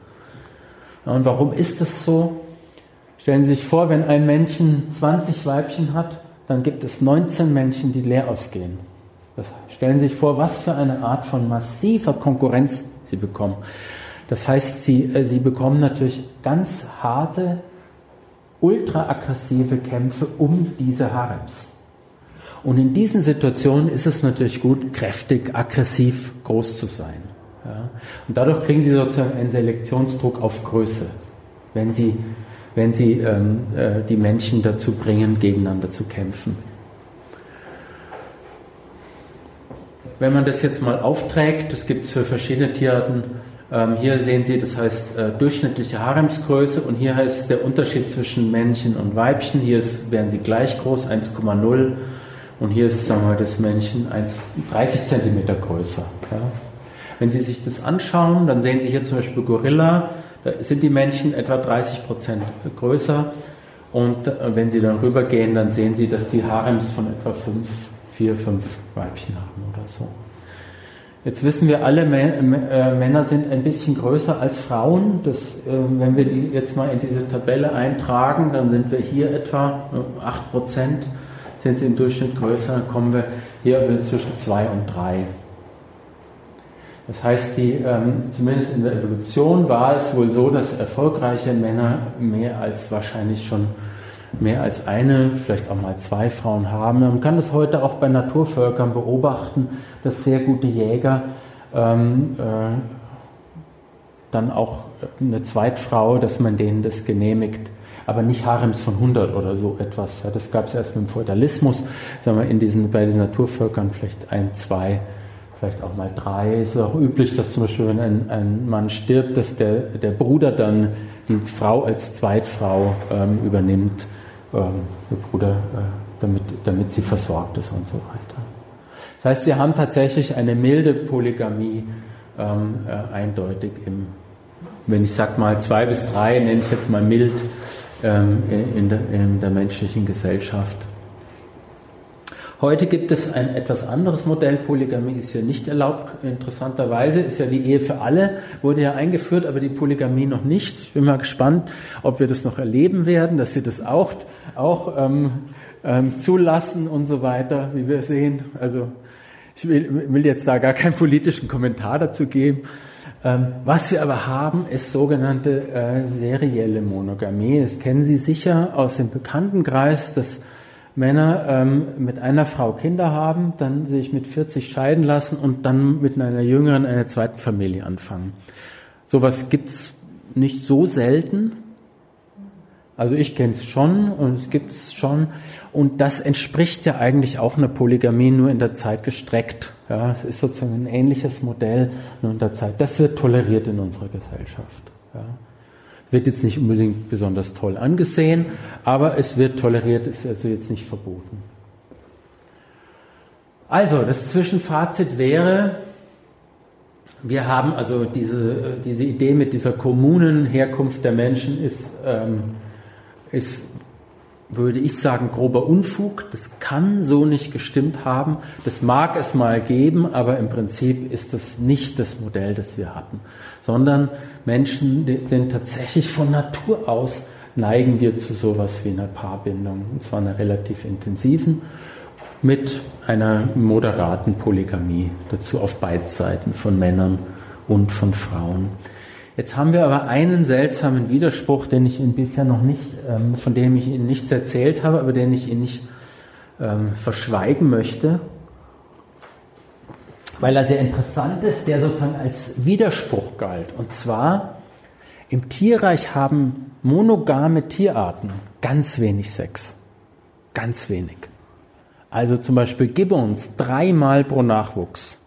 Und warum ist das so? Stellen Sie sich vor, wenn ein Männchen 20 Weibchen hat, dann gibt es 19 Männchen, die leer ausgehen. Das stellen Sie sich vor, was für eine Art von massiver Konkurrenz Sie bekommen. Das heißt, Sie, äh, Sie bekommen natürlich ganz harte, ultra aggressive Kämpfe um diese Harems. Und in diesen Situationen ist es natürlich gut, kräftig, aggressiv, groß zu sein. Ja. Und dadurch kriegen sie sozusagen einen Selektionsdruck auf Größe, wenn sie, wenn sie ähm, äh, die Männchen dazu bringen, gegeneinander zu kämpfen. Wenn man das jetzt mal aufträgt, das gibt es für verschiedene Tierarten, ähm, hier sehen Sie, das heißt äh, durchschnittliche Haremsgröße und hier heißt der Unterschied zwischen Männchen und Weibchen. Hier ist, wären sie gleich groß, 1,0 und hier ist, sagen wir das Männchen 1, 30 cm größer. Ja. Wenn Sie sich das anschauen, dann sehen Sie hier zum Beispiel Gorilla, da sind die Männchen etwa 30 Prozent größer und äh, wenn Sie dann rübergehen, dann sehen Sie, dass die Harems von etwa 5, 4, 5 Weibchen haben oder so. Jetzt wissen wir alle, äh, Männer sind ein bisschen größer als Frauen. Das, äh, wenn wir die jetzt mal in diese Tabelle eintragen, dann sind wir hier etwa 8 Prozent sind sie im Durchschnitt größer, dann kommen wir hier zwischen 2 und 3. Das heißt, die, ähm, zumindest in der Evolution war es wohl so, dass erfolgreiche Männer mehr als wahrscheinlich schon mehr als eine, vielleicht auch mal zwei Frauen haben. Man kann das heute auch bei Naturvölkern beobachten, dass sehr gute Jäger ähm, äh, dann auch eine Zweitfrau, dass man denen das genehmigt. Aber nicht Harems von 100 oder so etwas. Das gab es erst mit dem Feudalismus. Sagen wir, in diesen, bei diesen Naturvölkern vielleicht ein, zwei, vielleicht auch mal drei. Es ist auch üblich, dass zum Beispiel, wenn ein, ein Mann stirbt, dass der, der Bruder dann die Frau als Zweitfrau ähm, übernimmt ähm, ihr Bruder, äh, damit, damit sie versorgt ist und so weiter. Das heißt, sie haben tatsächlich eine milde Polygamie ähm, äh, eindeutig im, wenn ich sage mal zwei bis drei, nenne ich jetzt mal mild ähm, in, der, in der menschlichen Gesellschaft. Heute gibt es ein etwas anderes Modell. Polygamie ist ja nicht erlaubt. Interessanterweise ist ja die Ehe für alle, wurde ja eingeführt, aber die Polygamie noch nicht. Ich bin mal gespannt, ob wir das noch erleben werden, dass sie das auch, auch ähm, ähm, zulassen und so weiter, wie wir sehen. Also ich will, will jetzt da gar keinen politischen Kommentar dazu geben. Ähm, was wir aber haben, ist sogenannte äh, serielle Monogamie. Das kennen Sie sicher aus dem Bekanntenkreis, dass Männer ähm, mit einer Frau Kinder haben, dann sich mit 40 scheiden lassen und dann mit einer jüngeren, einer zweiten Familie anfangen. Sowas gibt's nicht so selten. Also ich kenne es schon und es gibt es schon. Und das entspricht ja eigentlich auch einer Polygamie, nur in der Zeit gestreckt. Ja, es ist sozusagen ein ähnliches Modell, nur in der Zeit. Das wird toleriert in unserer Gesellschaft. Wird jetzt nicht unbedingt besonders toll angesehen, aber es wird toleriert, ist also jetzt nicht verboten. Also, das Zwischenfazit wäre, wir haben also diese, diese Idee mit dieser Kommunenherkunft der Menschen ist, ähm, ist würde ich sagen, grober Unfug. Das kann so nicht gestimmt haben. Das mag es mal geben, aber im Prinzip ist das nicht das Modell, das wir hatten. Sondern Menschen sind tatsächlich von Natur aus neigen wir zu sowas wie einer Paarbindung. Und zwar einer relativ intensiven mit einer moderaten Polygamie. Dazu auf beiden Seiten von Männern und von Frauen. Jetzt haben wir aber einen seltsamen Widerspruch, den ich Ihnen bisher noch nicht, ähm, von dem ich Ihnen nichts erzählt habe, aber den ich Ihnen nicht ähm, verschweigen möchte, weil er sehr interessant ist, der sozusagen als Widerspruch galt. Und zwar, im Tierreich haben monogame Tierarten ganz wenig Sex. Ganz wenig. Also zum Beispiel Gibbons dreimal pro Nachwuchs.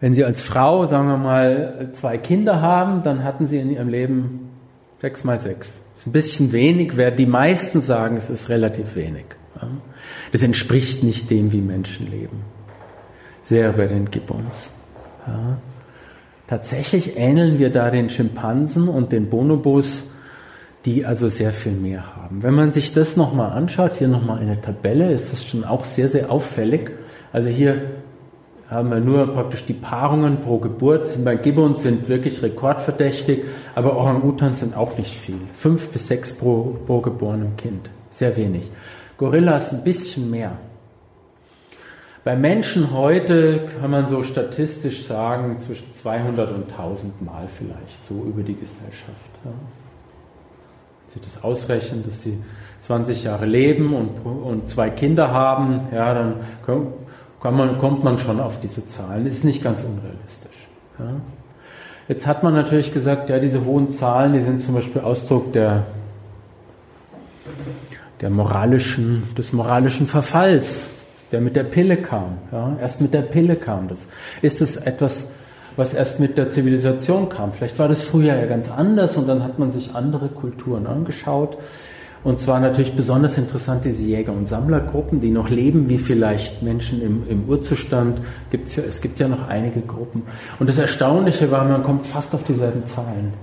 Wenn Sie als Frau, sagen wir mal, zwei Kinder haben, dann hatten Sie in Ihrem Leben sechs mal sechs. Ist ein bisschen wenig, wer die meisten sagen, es ist relativ wenig. Das entspricht nicht dem, wie Menschen leben. Sehr bei den Gibbons. Ja. Tatsächlich ähneln wir da den Schimpansen und den Bonobos, die also sehr viel mehr haben. Wenn man sich das nochmal anschaut, hier nochmal eine Tabelle, ist das schon auch sehr, sehr auffällig. Also hier haben wir nur praktisch die Paarungen pro Geburt. Bei Gibbons sind wirklich rekordverdächtig, aber Orang-Utan sind auch nicht viel. Fünf bis sechs pro, pro geborenem Kind. Sehr wenig. Gorillas ein bisschen mehr. Bei Menschen heute kann man so statistisch sagen, zwischen 200 und 1000 Mal vielleicht, so über die Gesellschaft. Ja. Sie das ausrechnen, dass sie 20 Jahre leben und, und zwei Kinder haben, ja, dann kann man, kommt man schon auf diese Zahlen. Ist nicht ganz unrealistisch. Ja. Jetzt hat man natürlich gesagt, ja, diese hohen Zahlen, die sind zum Beispiel Ausdruck der, der moralischen, des moralischen Verfalls, der mit der Pille kam. Ja. Erst mit der Pille kam das. Ist es etwas, was erst mit der Zivilisation kam? Vielleicht war das früher ja ganz anders und dann hat man sich andere Kulturen angeschaut und zwar natürlich besonders interessant diese Jäger- und Sammlergruppen, die noch leben, wie vielleicht Menschen im, im Urzustand. Gibt's ja, es gibt ja noch einige Gruppen. Und das Erstaunliche war, man kommt fast auf dieselben Zahlen.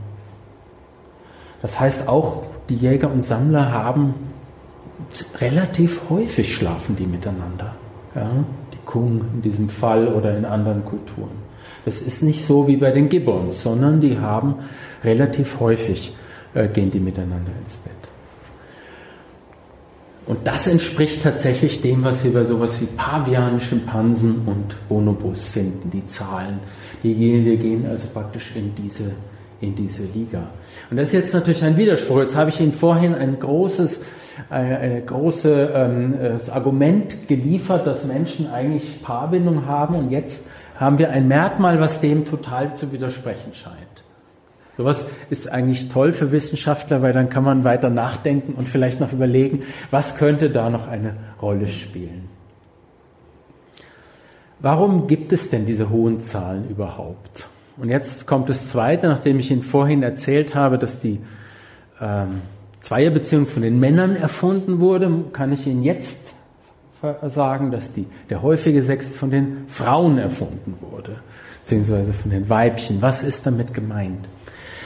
Das heißt, auch die Jäger und Sammler haben relativ häufig schlafen die miteinander. Ja? Die Kung in diesem Fall oder in anderen Kulturen. Das ist nicht so wie bei den Gibbons, sondern die haben relativ häufig äh, gehen die miteinander ins Bett. Und das entspricht tatsächlich dem, was wir bei sowas wie Pavian, Schimpansen und Bonobos finden, die Zahlen. Die gehen, wir gehen also praktisch in diese, in diese Liga. Und das ist jetzt natürlich ein Widerspruch. Jetzt habe ich Ihnen vorhin ein großes, eine, eine große ähm, Argument geliefert, dass Menschen eigentlich Paarbindung haben und jetzt haben wir ein Merkmal, was dem total zu widersprechen scheint. Sowas ist eigentlich toll für Wissenschaftler, weil dann kann man weiter nachdenken und vielleicht noch überlegen, was könnte da noch eine Rolle spielen. Warum gibt es denn diese hohen Zahlen überhaupt? Und jetzt kommt das Zweite, nachdem ich Ihnen vorhin erzählt habe, dass die ähm, Zweierbeziehung von den Männern erfunden wurde, kann ich Ihnen jetzt sagen, dass die, der häufige Sex von den Frauen erfunden wurde, beziehungsweise von den Weibchen. Was ist damit gemeint?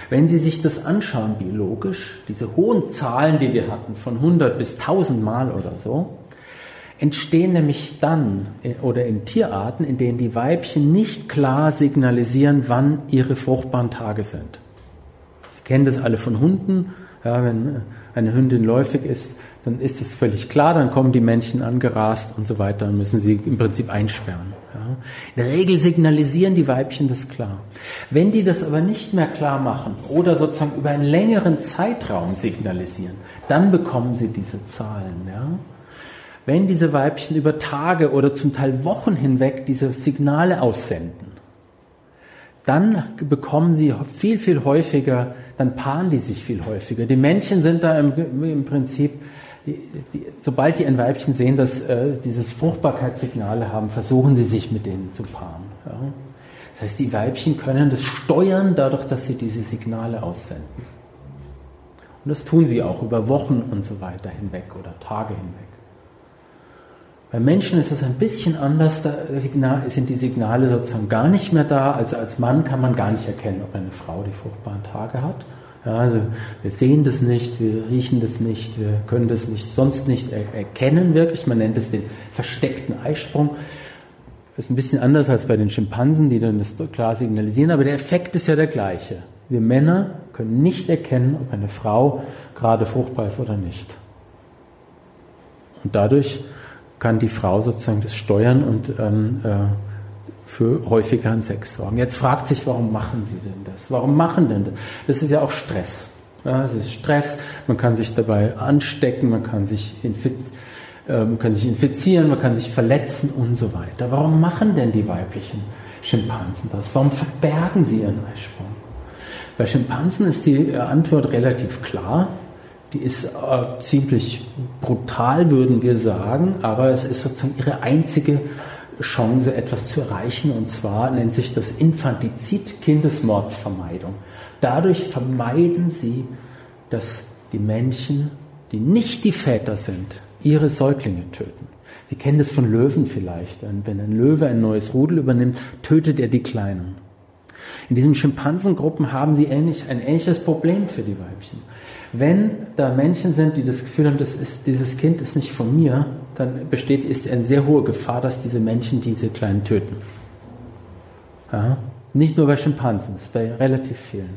Wenn Sie sich das anschauen biologisch, diese hohen Zahlen, die wir hatten, von 100 bis 1000 Mal oder so, entstehen nämlich dann oder in Tierarten, in denen die Weibchen nicht klar signalisieren, wann ihre fruchtbaren Tage sind. Sie kennen das alle von Hunden. Ja, wenn eine Hündin läufig ist, dann ist es völlig klar, dann kommen die Männchen angerast und so weiter und müssen sie im Prinzip einsperren. Ja. In der Regel signalisieren die Weibchen das klar. Wenn die das aber nicht mehr klar machen oder sozusagen über einen längeren Zeitraum signalisieren, dann bekommen sie diese Zahlen. Ja. Wenn diese Weibchen über Tage oder zum Teil Wochen hinweg diese Signale aussenden, dann bekommen sie viel, viel häufiger, dann paaren die sich viel häufiger. Die Männchen sind da im, im Prinzip die, die, sobald die ein Weibchen sehen, dass äh, dieses Fruchtbarkeitssignale haben, versuchen sie sich mit denen zu paaren. Ja? Das heißt, die Weibchen können das steuern dadurch, dass sie diese Signale aussenden. Und das tun sie auch über Wochen und so weiter hinweg oder Tage hinweg. Bei Menschen ist es ein bisschen anders, da sind die Signale sozusagen gar nicht mehr da. Also als Mann kann man gar nicht erkennen, ob eine Frau die fruchtbaren Tage hat. Ja, also wir sehen das nicht, wir riechen das nicht, wir können das nicht, sonst nicht er erkennen wirklich. Man nennt es den versteckten Eisprung. Ist ein bisschen anders als bei den Schimpansen, die dann das klar signalisieren, aber der Effekt ist ja der gleiche. Wir Männer können nicht erkennen, ob eine Frau gerade fruchtbar ist oder nicht. Und dadurch kann die Frau sozusagen das steuern und ähm, äh, für häufigeren Sex sorgen. Jetzt fragt sich, warum machen sie denn das? Warum machen denn das? Das ist ja auch Stress. Ja, es ist Stress, man kann sich dabei anstecken, man kann sich, äh, man kann sich infizieren, man kann sich verletzen und so weiter. Warum machen denn die weiblichen Schimpansen das? Warum verbergen sie ihren Eisprung? Bei Schimpansen ist die Antwort relativ klar. Die ist äh, ziemlich brutal, würden wir sagen, aber es ist sozusagen ihre einzige Chance, etwas zu erreichen. Und zwar nennt sich das Infantizid, Kindesmordsvermeidung. Dadurch vermeiden sie, dass die Männchen, die nicht die Väter sind, ihre Säuglinge töten. Sie kennen das von Löwen vielleicht. Wenn ein Löwe ein neues Rudel übernimmt, tötet er die Kleinen. In diesen Schimpansengruppen haben sie ähnlich, ein ähnliches Problem für die Weibchen. Wenn da Männchen sind, die das Gefühl haben, das ist, dieses Kind ist nicht von mir, dann besteht ist eine sehr hohe Gefahr, dass diese Männchen diese Kleinen töten. Ja? Nicht nur bei Schimpansen, es ist bei relativ vielen.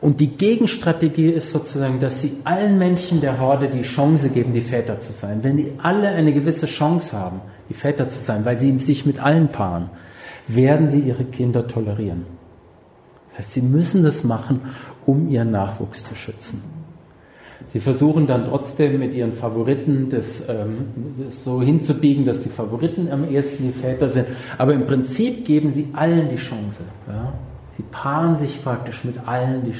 Und die Gegenstrategie ist sozusagen, dass sie allen Männchen der Horde die Chance geben, die Väter zu sein. Wenn die alle eine gewisse Chance haben, die Väter zu sein, weil sie sich mit allen paaren, werden sie ihre Kinder tolerieren. Das heißt, sie müssen das machen, um ihren Nachwuchs zu schützen. Sie versuchen dann trotzdem mit ihren Favoriten das, ähm, das, so hinzubiegen, dass die Favoriten am ehesten die Väter sind. Aber im Prinzip geben sie allen die Chance. Ja? Sie paaren sich praktisch mit allen die,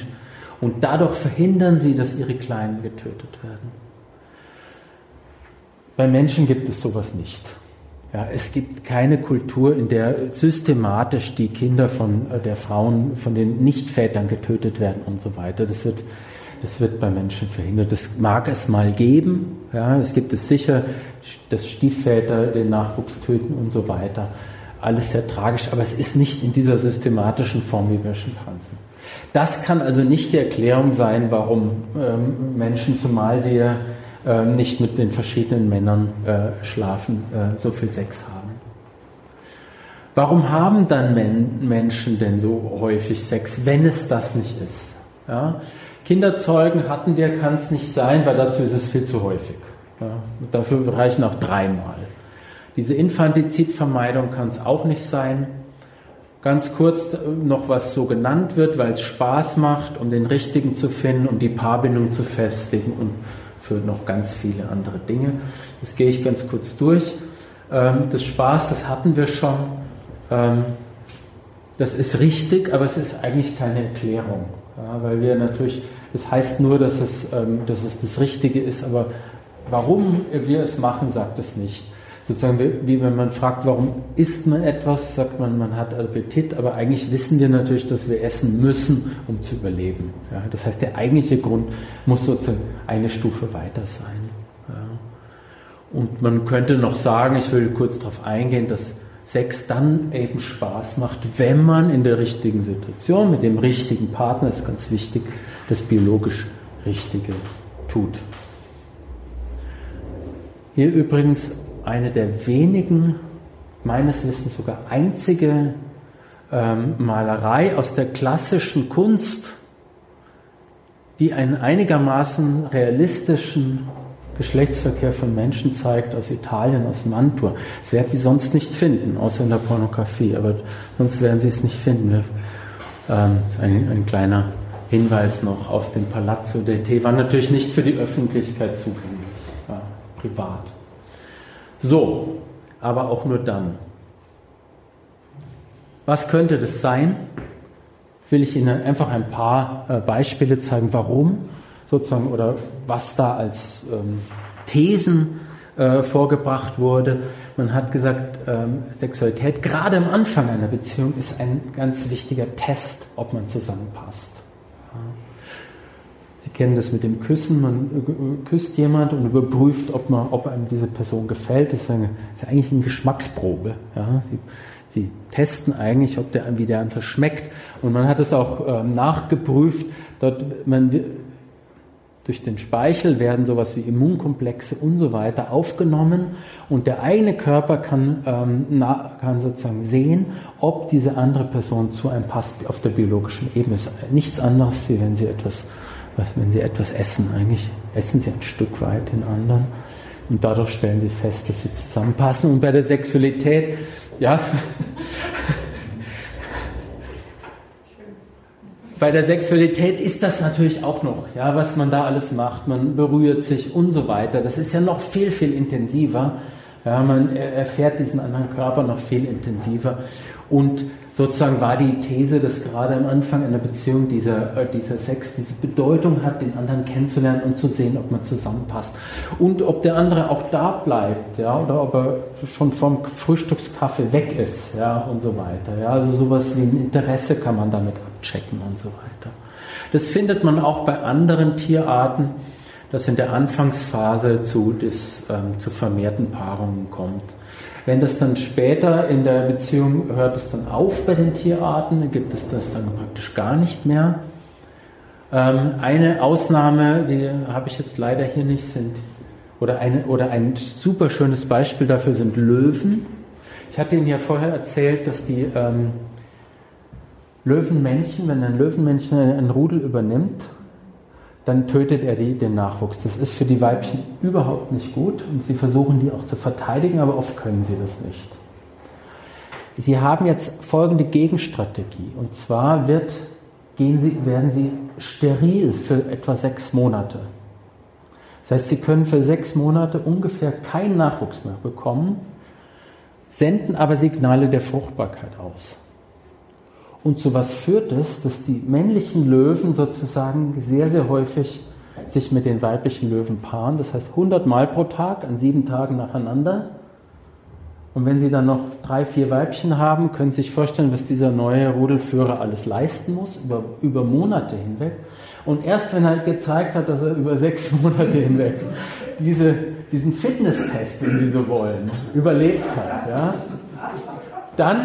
und dadurch verhindern sie, dass ihre Kleinen getötet werden. Bei Menschen gibt es sowas nicht. Ja, es gibt keine Kultur, in der systematisch die Kinder von äh, der Frauen, von den Nichtvätern getötet werden und so weiter. Das wird, das wird bei Menschen verhindert. Das mag es mal geben. Ja, es gibt es sicher, dass Stiefväter den Nachwuchs töten und so weiter. Alles sehr tragisch, aber es ist nicht in dieser systematischen Form wie bei Schimpansen. Das kann also nicht die Erklärung sein, warum ähm, Menschen, zumal sie ja ähm, nicht mit den verschiedenen Männern äh, schlafen, äh, so viel Sex haben. Warum haben dann Men Menschen denn so häufig Sex, wenn es das nicht ist? Ja? Kinderzeugen hatten wir, kann es nicht sein, weil dazu ist es viel zu häufig. Ja? Dafür reichen auch dreimal. Diese Infantizidvermeidung kann es auch nicht sein. Ganz kurz noch, was so genannt wird, weil es Spaß macht, um den Richtigen zu finden, um die Paarbindung zu festigen und für noch ganz viele andere Dinge. Das gehe ich ganz kurz durch. Ähm, das Spaß, das hatten wir schon. Ähm, das ist richtig, aber es ist eigentlich keine Erklärung. Weil wir natürlich, das heißt nur, dass es, ähm, dass es das Richtige ist, aber warum wir es machen, sagt es nicht sozusagen wie, wie wenn man fragt, warum isst man etwas, sagt man, man hat Appetit, aber eigentlich wissen wir natürlich, dass wir essen müssen, um zu überleben. Ja, das heißt, der eigentliche Grund muss sozusagen eine Stufe weiter sein. Ja. Und man könnte noch sagen, ich will kurz darauf eingehen, dass Sex dann eben Spaß macht, wenn man in der richtigen Situation mit dem richtigen Partner, ist ganz wichtig, das biologisch Richtige tut. Hier übrigens eine der wenigen, meines Wissens sogar einzige ähm, Malerei aus der klassischen Kunst, die einen einigermaßen realistischen Geschlechtsverkehr von Menschen zeigt aus Italien, aus Mantua. Das werden Sie sonst nicht finden, außer in der Pornografie, aber sonst werden Sie es nicht finden. Ähm, ein, ein kleiner Hinweis noch aus dem Palazzo del Te war natürlich nicht für die Öffentlichkeit zugänglich, war privat. So, aber auch nur dann. Was könnte das sein? Will ich Ihnen einfach ein paar äh, Beispiele zeigen, warum sozusagen oder was da als ähm, Thesen äh, vorgebracht wurde. Man hat gesagt, ähm, Sexualität gerade am Anfang einer Beziehung ist ein ganz wichtiger Test, ob man zusammenpasst. Ja kennen das mit dem Küssen. Man äh, küsst jemand und überprüft, ob, man, ob einem diese Person gefällt. Das ist, eine, das ist eigentlich eine Geschmacksprobe. Ja? Die, die, testen eigentlich, ob der, wie der andere schmeckt. Und man hat es auch ähm, nachgeprüft. Dort, man, durch den Speichel werden sowas wie Immunkomplexe und so weiter aufgenommen und der eigene Körper kann, ähm, na, kann sozusagen sehen, ob diese andere Person zu einem passt auf der biologischen Ebene. Ist nichts anderes, wie wenn sie etwas was, wenn sie etwas essen, eigentlich essen sie ein Stück weit den anderen und dadurch stellen sie fest, dass sie zusammenpassen. Und bei der Sexualität, ja, <laughs> bei der Sexualität ist das natürlich auch noch, ja, was man da alles macht. Man berührt sich und so weiter. Das ist ja noch viel, viel intensiver. Ja, man erfährt diesen anderen Körper noch viel intensiver. Und sozusagen war die These, dass gerade am Anfang einer Beziehung dieser, äh, dieser Sex diese Bedeutung hat, den anderen kennenzulernen und zu sehen, ob man zusammenpasst. Und ob der andere auch da bleibt, ja, oder ob er schon vom Frühstückskaffee weg ist, ja, und so weiter. Ja, also sowas wie ein Interesse kann man damit abchecken und so weiter. Das findet man auch bei anderen Tierarten, dass in der Anfangsphase zu, des, ähm, zu vermehrten Paarungen kommt. Wenn das dann später in der Beziehung hört es dann auf bei den Tierarten, gibt es das dann praktisch gar nicht mehr. Ähm, eine Ausnahme, die habe ich jetzt leider hier nicht, sind oder, eine, oder ein super schönes Beispiel dafür sind Löwen. Ich hatte Ihnen ja vorher erzählt, dass die ähm, Löwenmännchen, wenn ein Löwenmännchen ein Rudel übernimmt, dann tötet er die, den Nachwuchs. Das ist für die Weibchen überhaupt nicht gut und sie versuchen die auch zu verteidigen, aber oft können sie das nicht. Sie haben jetzt folgende Gegenstrategie und zwar wird, gehen sie, werden sie steril für etwa sechs Monate. Das heißt, sie können für sechs Monate ungefähr keinen Nachwuchs mehr bekommen, senden aber Signale der Fruchtbarkeit aus. Und zu was führt es, dass die männlichen Löwen sozusagen sehr, sehr häufig sich mit den weiblichen Löwen paaren. Das heißt 100 Mal pro Tag an sieben Tagen nacheinander. Und wenn Sie dann noch drei, vier Weibchen haben, können Sie sich vorstellen, was dieser neue Rudelführer alles leisten muss, über, über Monate hinweg. Und erst wenn er gezeigt hat, dass er über sechs <laughs> Monate hinweg diese, diesen Fitnesstest, wenn Sie so wollen, überlebt hat, ja, dann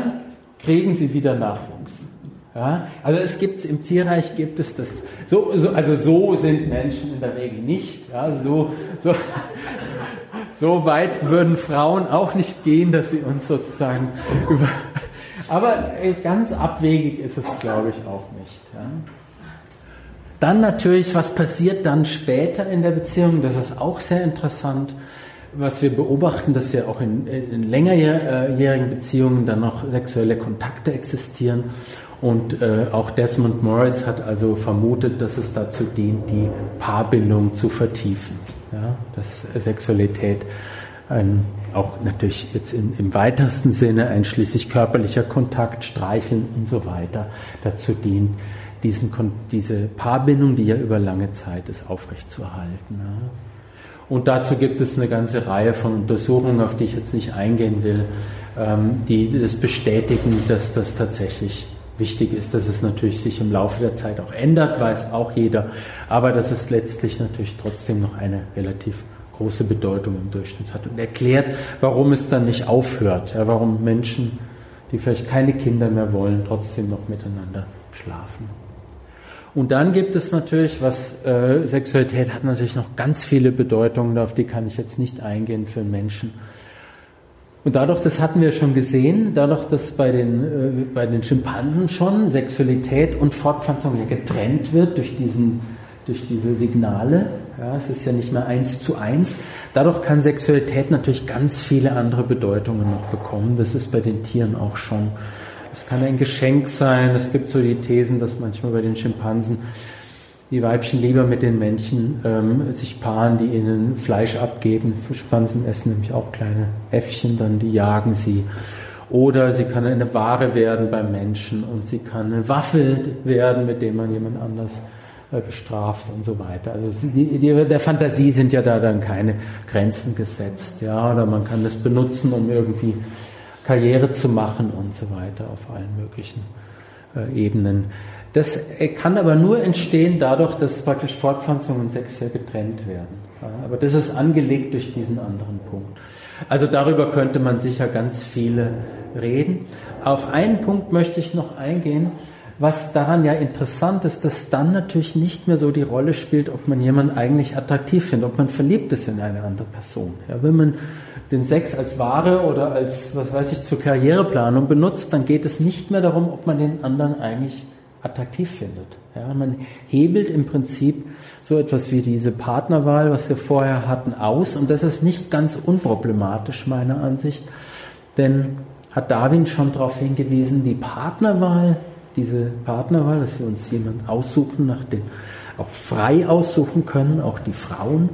kriegen Sie wieder Nachwuchs. Ja, also es gibt im Tierreich gibt es das. So, so, also so sind Menschen in der Regel nicht. Ja, so, so, <laughs> so weit würden Frauen auch nicht gehen, dass sie uns sozusagen über. Aber äh, ganz abwegig ist es, glaube ich, auch nicht. Ja. Dann natürlich, was passiert dann später in der Beziehung? Das ist auch sehr interessant. Was wir beobachten, dass ja auch in, in längerjährigen Beziehungen dann noch sexuelle Kontakte existieren. Und äh, auch Desmond Morris hat also vermutet, dass es dazu dient, die Paarbindung zu vertiefen. Ja, dass Sexualität ein, auch natürlich jetzt in, im weitesten Sinne einschließlich körperlicher Kontakt, Streicheln und so weiter dazu dient, diesen, diese Paarbindung, die ja über lange Zeit ist, aufrechtzuerhalten. Ja. Und dazu gibt es eine ganze Reihe von Untersuchungen, auf die ich jetzt nicht eingehen will, ähm, die das bestätigen, dass das tatsächlich Wichtig ist, dass es natürlich sich im Laufe der Zeit auch ändert, weiß auch jeder, aber dass es letztlich natürlich trotzdem noch eine relativ große Bedeutung im Durchschnitt hat und erklärt, warum es dann nicht aufhört, ja, warum Menschen, die vielleicht keine Kinder mehr wollen, trotzdem noch miteinander schlafen. Und dann gibt es natürlich, was äh, Sexualität hat natürlich noch ganz viele Bedeutungen, auf die kann ich jetzt nicht eingehen für Menschen. Und dadurch, das hatten wir schon gesehen, dadurch, dass bei den, äh, bei den Schimpansen schon Sexualität und Fortpflanzung ja getrennt wird durch, diesen, durch diese Signale, ja, es ist ja nicht mehr eins zu eins, dadurch kann Sexualität natürlich ganz viele andere Bedeutungen noch bekommen. Das ist bei den Tieren auch schon. Es kann ein Geschenk sein, es gibt so die Thesen, dass manchmal bei den Schimpansen die Weibchen lieber mit den Männchen ähm, sich paaren, die ihnen Fleisch abgeben. Schimpansen essen nämlich auch kleine Äffchen, dann die jagen sie. Oder sie kann eine Ware werden beim Menschen und sie kann eine Waffe werden, mit der man jemand anders äh, bestraft und so weiter. Also die, die, der Fantasie sind ja da dann keine Grenzen gesetzt. Ja, oder man kann das benutzen, um irgendwie Karriere zu machen und so weiter auf allen möglichen äh, Ebenen. Das äh, kann aber nur entstehen dadurch, dass praktisch Fortpflanzung und Sex sehr getrennt werden. aber das ist angelegt durch diesen anderen Punkt. Also darüber könnte man sicher ganz viele reden. Auf einen Punkt möchte ich noch eingehen, was daran ja interessant ist, dass dann natürlich nicht mehr so die Rolle spielt, ob man jemanden eigentlich attraktiv findet, ob man verliebt ist in eine andere Person. Ja, wenn man den Sex als Ware oder als, was weiß ich, zur Karriereplanung benutzt, dann geht es nicht mehr darum, ob man den anderen eigentlich attraktiv findet. Ja, man hebelt im Prinzip so etwas wie diese Partnerwahl, was wir vorher hatten, aus. Und das ist nicht ganz unproblematisch meiner Ansicht, denn hat Darwin schon darauf hingewiesen, die Partnerwahl, diese Partnerwahl, dass wir uns jemanden aussuchen, nach dem auch frei aussuchen können, auch die Frauen,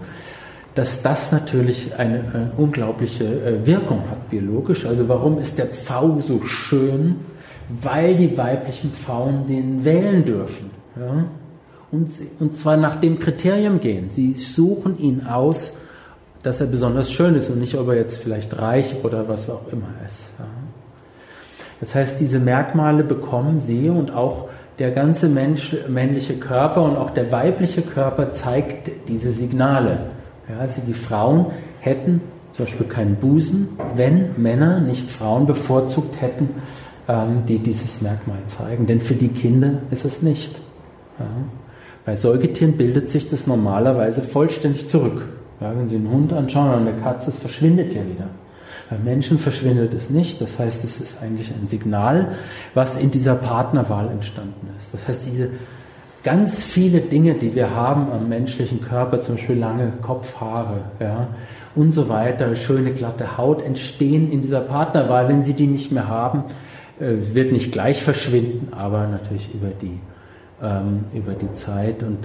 dass das natürlich eine, eine unglaubliche äh, Wirkung hat biologisch. Also warum ist der Pfau so schön? Weil die weiblichen Frauen den wählen dürfen. Ja? Und, und zwar nach dem Kriterium gehen. Sie suchen ihn aus, dass er besonders schön ist und nicht, ob er jetzt vielleicht reich oder was auch immer ist. Ja? Das heißt, diese Merkmale bekommen sie und auch der ganze Mensch, männliche Körper und auch der weibliche Körper zeigt diese Signale. Ja, also die Frauen hätten zum Beispiel keinen Busen, wenn Männer nicht Frauen bevorzugt hätten, die dieses Merkmal zeigen. Denn für die Kinder ist es nicht. Bei Säugetieren bildet sich das normalerweise vollständig zurück. Wenn Sie einen Hund anschauen oder eine Katze, es verschwindet ja wieder. Bei Menschen verschwindet es nicht. Das heißt, es ist eigentlich ein Signal, was in dieser Partnerwahl entstanden ist. Das heißt, diese ganz viele Dinge, die wir haben am menschlichen Körper, zum Beispiel lange Kopfhaare ja, und so weiter, schöne glatte Haut, entstehen in dieser Partnerwahl. Wenn Sie die nicht mehr haben, wird nicht gleich verschwinden, aber natürlich über die, ähm, über die Zeit. Und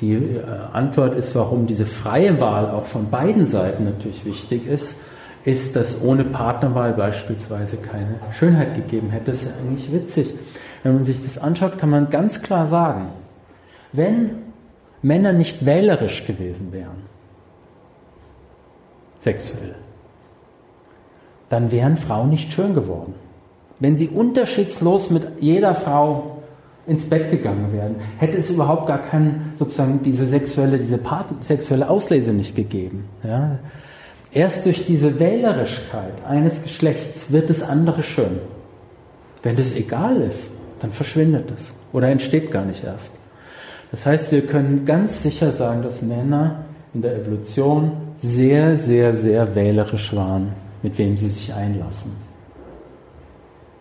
Die äh, Antwort ist, warum diese freie Wahl auch von beiden Seiten natürlich wichtig ist, ist, dass ohne Partnerwahl beispielsweise keine Schönheit gegeben hätte. Das ist ja eigentlich witzig. Wenn man sich das anschaut, kann man ganz klar sagen, wenn Männer nicht wählerisch gewesen wären, sexuell, dann wären Frauen nicht schön geworden. Wenn sie unterschiedslos mit jeder Frau ins Bett gegangen wären, hätte es überhaupt gar keinen, sozusagen diese sexuelle, diese sexuelle Auslese nicht gegeben. Ja? Erst durch diese Wählerischkeit eines Geschlechts wird das andere schön. Wenn das egal ist, dann verschwindet es oder entsteht gar nicht erst. Das heißt, wir können ganz sicher sagen, dass Männer in der Evolution sehr, sehr, sehr wählerisch waren, mit wem sie sich einlassen.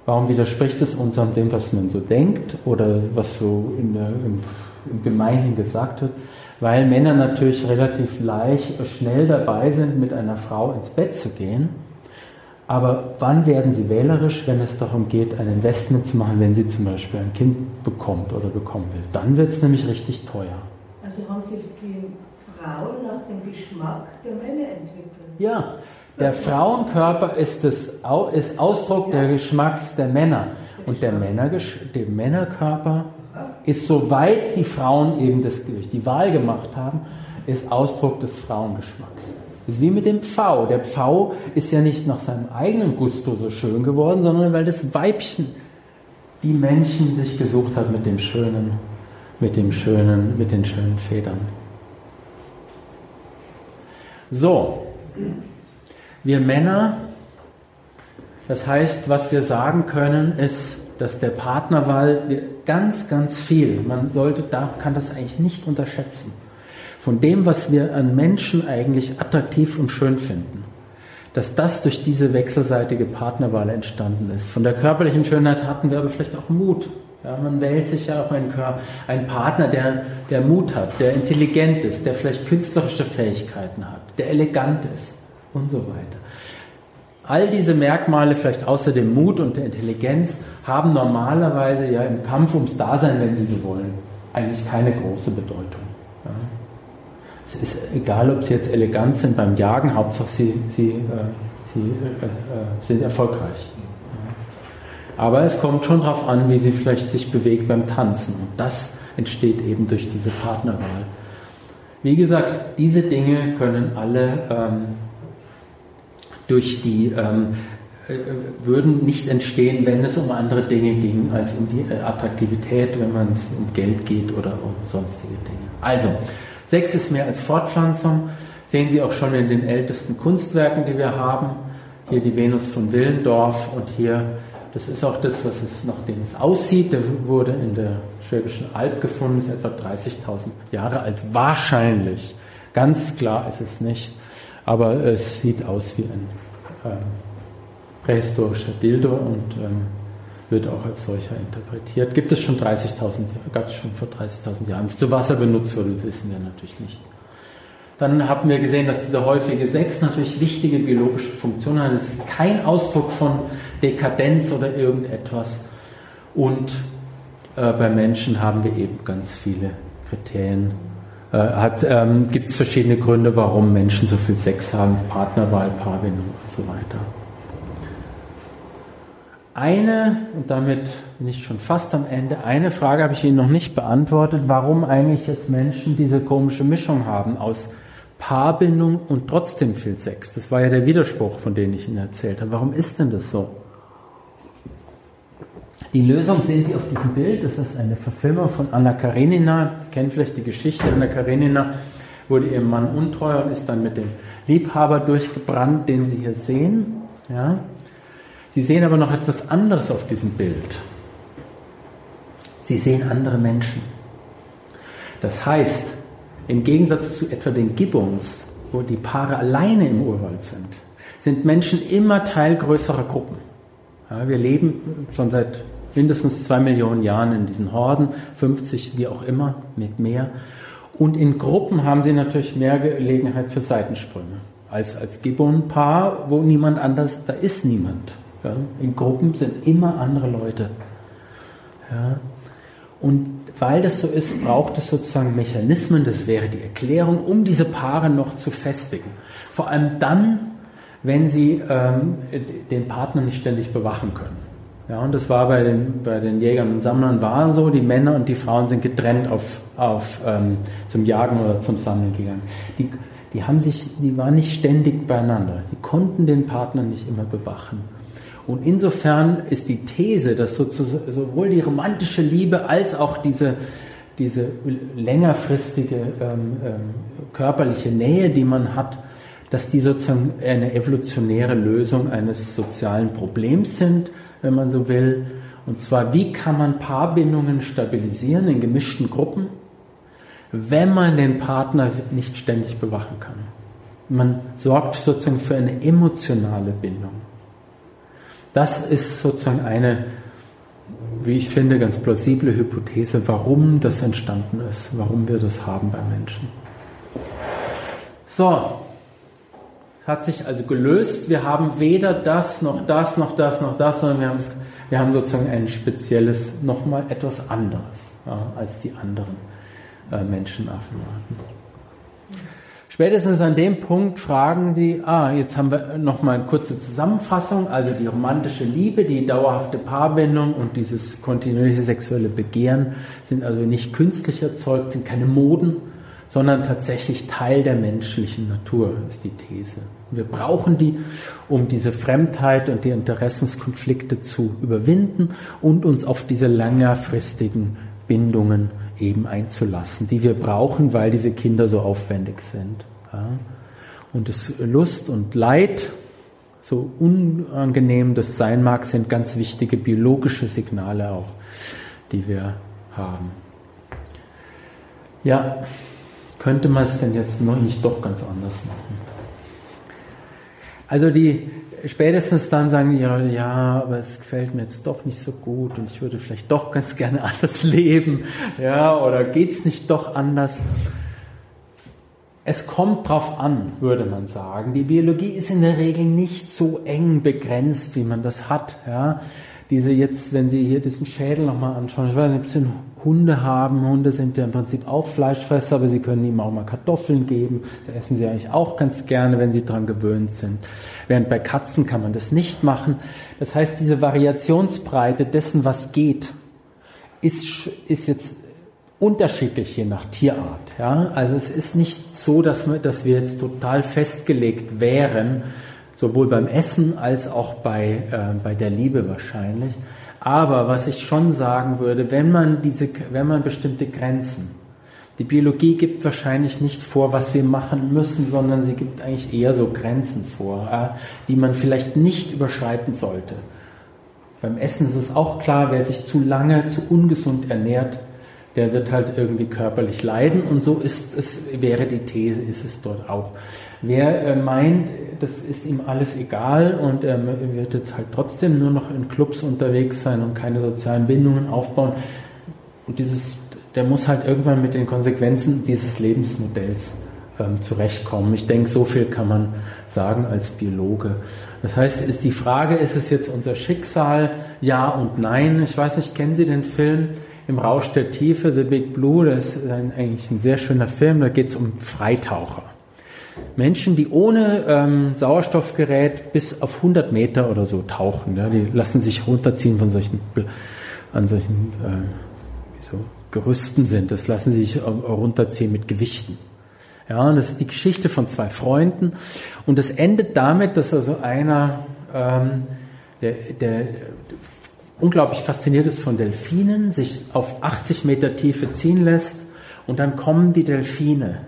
Warum widerspricht es unserem dem, was man so denkt oder was so der, im, im Gemeinhin gesagt wird? Weil Männer natürlich relativ leicht, schnell dabei sind, mit einer Frau ins Bett zu gehen. Aber wann werden sie wählerisch, wenn es darum geht, ein Investment zu machen, wenn sie zum Beispiel ein Kind bekommt oder bekommen will? Dann wird es nämlich richtig teuer. Also haben sich die Frauen nach dem Geschmack der Männer entwickelt? Ja, der Frauenkörper ist, das, ist Ausdruck der Geschmacks der Männer. Und der, Männer, der Männerkörper ist, soweit die Frauen eben das, die Wahl gemacht haben, ist Ausdruck des Frauengeschmacks. Das ist wie mit dem Pfau. Der Pfau ist ja nicht nach seinem eigenen Gusto so schön geworden, sondern weil das Weibchen die Männchen sich gesucht hat mit dem schönen, mit dem schönen, mit den schönen Federn. So, wir Männer, das heißt, was wir sagen können, ist, dass der Partnerwahl ganz, ganz viel, man sollte, darf, kann das eigentlich nicht unterschätzen, von dem, was wir an Menschen eigentlich attraktiv und schön finden, dass das durch diese wechselseitige Partnerwahl entstanden ist. Von der körperlichen Schönheit hatten wir aber vielleicht auch Mut. Ja, man wählt sich ja auch einen, einen Partner, der, der Mut hat, der intelligent ist, der vielleicht künstlerische Fähigkeiten hat, der elegant ist und so weiter. All diese Merkmale, vielleicht außer dem Mut und der Intelligenz, haben normalerweise ja im Kampf ums Dasein, wenn Sie so wollen, eigentlich keine große Bedeutung. Ja. Es ist egal, ob Sie jetzt elegant sind beim Jagen, Hauptsache Sie, Sie, äh, Sie äh, äh, sind erfolgreich. Ja. Aber es kommt schon darauf an, wie Sie vielleicht sich bewegt beim Tanzen. Und das entsteht eben durch diese Partnerwahl. Wie gesagt, diese Dinge können alle ähm, durch die ähm, äh, würden nicht entstehen, wenn es um andere Dinge ging als um die äh, Attraktivität, wenn man es um Geld geht oder um sonstige Dinge. Also, Sex ist mehr als Fortpflanzung. Sehen Sie auch schon in den ältesten Kunstwerken, die wir haben. Hier die Venus von Willendorf und hier, das ist auch das, was es, nachdem es aussieht, der wurde in der Schwäbischen Alb gefunden, ist etwa 30.000 Jahre alt, wahrscheinlich. Ganz klar ist es nicht aber es sieht aus wie ein ähm, prähistorischer Dildo und ähm, wird auch als solcher interpretiert. Gibt es schon 30.000 gab es schon vor 30.000 Jahren. Zu Wasser benutzt wurde, wissen wir natürlich nicht. Dann haben wir gesehen, dass dieser häufige Sex natürlich wichtige biologische Funktionen hat. Es ist kein Ausdruck von Dekadenz oder irgendetwas. Und äh, bei Menschen haben wir eben ganz viele Kriterien äh, ähm, gibt es verschiedene Gründe, warum Menschen so viel Sex haben, Partnerwahl, Paarbindung und so weiter. Eine, und damit bin ich schon fast am Ende, eine Frage habe ich Ihnen noch nicht beantwortet, warum eigentlich jetzt Menschen diese komische Mischung haben aus Paarbindung und trotzdem viel Sex. Das war ja der Widerspruch, von dem ich Ihnen erzählt habe. Warum ist denn das so? Die Lösung sehen Sie auf diesem Bild. Das ist eine Verfilmung von Anna Karenina. Sie kennen vielleicht die Geschichte. Anna Karenina wurde ihrem Mann untreu und ist dann mit dem Liebhaber durchgebrannt, den Sie hier sehen. Ja. Sie sehen aber noch etwas anderes auf diesem Bild. Sie sehen andere Menschen. Das heißt, im Gegensatz zu etwa den Gibbons, wo die Paare alleine im Urwald sind, sind Menschen immer Teil größerer Gruppen. Ja, wir leben schon seit mindestens zwei Millionen Jahren in diesen Horden, 50 wie auch immer, mit mehr. Und in Gruppen haben sie natürlich mehr Gelegenheit für Seitensprünge als als Gibbon-Paar, wo niemand anders, da ist niemand. Ja. In Gruppen sind immer andere Leute. Ja. Und weil das so ist, braucht es sozusagen Mechanismen, das wäre die Erklärung, um diese Paare noch zu festigen. Vor allem dann, wenn sie ähm, den Partner nicht ständig bewachen können. Ja, und das war bei den, bei den Jägern und Sammlern war so, die Männer und die Frauen sind getrennt auf, auf, ähm, zum Jagen oder zum Sammeln gegangen. Die, die, haben sich, die waren nicht ständig beieinander. Die konnten den Partner nicht immer bewachen. Und insofern ist die These, dass sowohl die romantische Liebe als auch diese, diese längerfristige ähm, ähm, körperliche Nähe, die man hat, dass die sozusagen eine evolutionäre Lösung eines sozialen Problems sind, wenn man so will. Und zwar, wie kann man Paarbindungen stabilisieren in gemischten Gruppen, wenn man den Partner nicht ständig bewachen kann. Man sorgt sozusagen für eine emotionale Bindung. Das ist sozusagen eine, wie ich finde, ganz plausible Hypothese, warum das entstanden ist, warum wir das haben bei Menschen. So, hat sich also gelöst. Wir haben weder das noch das noch das noch das, sondern wir haben, wir haben sozusagen ein spezielles, nochmal etwas anderes ja, als die anderen äh, Menschenaffenarten. Spätestens an dem Punkt fragen sie, ah, jetzt haben wir nochmal eine kurze Zusammenfassung, also die romantische Liebe, die dauerhafte Paarbindung und dieses kontinuierliche sexuelle Begehren sind also nicht künstlich erzeugt, sind keine Moden, sondern tatsächlich Teil der menschlichen Natur, ist die These. Wir brauchen die, um diese Fremdheit und die Interessenskonflikte zu überwinden und uns auf diese längerfristigen Bindungen eben einzulassen, die wir brauchen, weil diese Kinder so aufwendig sind. Ja. Und das Lust und Leid, so unangenehm das sein mag, sind ganz wichtige biologische Signale auch, die wir haben. Ja, könnte man es denn jetzt noch nicht doch ganz anders machen? Also die spätestens dann sagen die Leute, ja, aber es gefällt mir jetzt doch nicht so gut und ich würde vielleicht doch ganz gerne <laughs> anders leben, ja, oder geht's nicht doch anders? Es kommt drauf an, würde man sagen. Die Biologie ist in der Regel nicht so eng begrenzt, wie man das hat, ja. Diese jetzt, wenn Sie hier diesen Schädel nochmal anschauen, ich weiß nicht, ob Sie Hunde haben. Hunde sind ja im Prinzip auch Fleischfresser, aber sie können ihm auch mal Kartoffeln geben. Das essen sie eigentlich auch ganz gerne, wenn sie daran gewöhnt sind. Während bei Katzen kann man das nicht machen. Das heißt, diese Variationsbreite dessen, was geht, ist, ist jetzt unterschiedlich je nach Tierart. Ja? Also es ist nicht so, dass wir, dass wir jetzt total festgelegt wären, sowohl beim Essen als auch bei, äh, bei der Liebe wahrscheinlich. Aber was ich schon sagen würde, wenn man diese, wenn man bestimmte Grenzen, die Biologie gibt wahrscheinlich nicht vor, was wir machen müssen, sondern sie gibt eigentlich eher so Grenzen vor, die man vielleicht nicht überschreiten sollte. Beim Essen ist es auch klar, wer sich zu lange, zu ungesund ernährt, der wird halt irgendwie körperlich leiden und so ist es, wäre die These, ist es dort auch. Wer äh, meint, das ist ihm alles egal und er wird jetzt halt trotzdem nur noch in Clubs unterwegs sein und keine sozialen Bindungen aufbauen, und dieses, der muss halt irgendwann mit den Konsequenzen dieses Lebensmodells ähm, zurechtkommen. Ich denke, so viel kann man sagen als Biologe. Das heißt, ist die Frage, ist es jetzt unser Schicksal? Ja und nein. Ich weiß nicht, kennen Sie den Film? im Rausch der Tiefe, The Big Blue, das ist ein, eigentlich ein sehr schöner Film, da geht es um Freitaucher. Menschen, die ohne ähm, Sauerstoffgerät bis auf 100 Meter oder so tauchen, ja, die lassen sich runterziehen von solchen, an solchen äh, so Gerüsten sind, das lassen sie sich runterziehen mit Gewichten. Ja, und das ist die Geschichte von zwei Freunden. Und das endet damit, dass also einer, ähm, der, der unglaublich fasziniert ist von Delfinen, sich auf 80 Meter Tiefe ziehen lässt. Und dann kommen die Delfine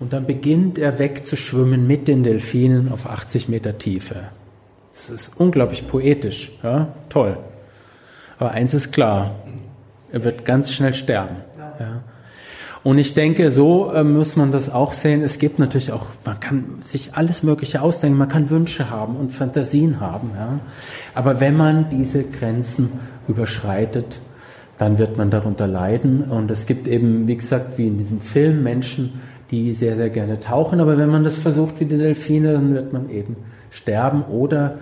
und dann beginnt er wegzuschwimmen mit den Delfinen auf 80 Meter Tiefe. Das ist unglaublich poetisch, ja, toll. Aber eins ist klar, er wird ganz schnell sterben. Ja. Und ich denke, so äh, muss man das auch sehen. Es gibt natürlich auch, man kann sich alles Mögliche ausdenken, man kann Wünsche haben und Fantasien haben. Ja. Aber wenn man diese Grenzen überschreitet, dann wird man darunter leiden. Und es gibt eben, wie gesagt, wie in diesem Film Menschen, die sehr, sehr gerne tauchen. Aber wenn man das versucht wie die Delfine, dann wird man eben sterben oder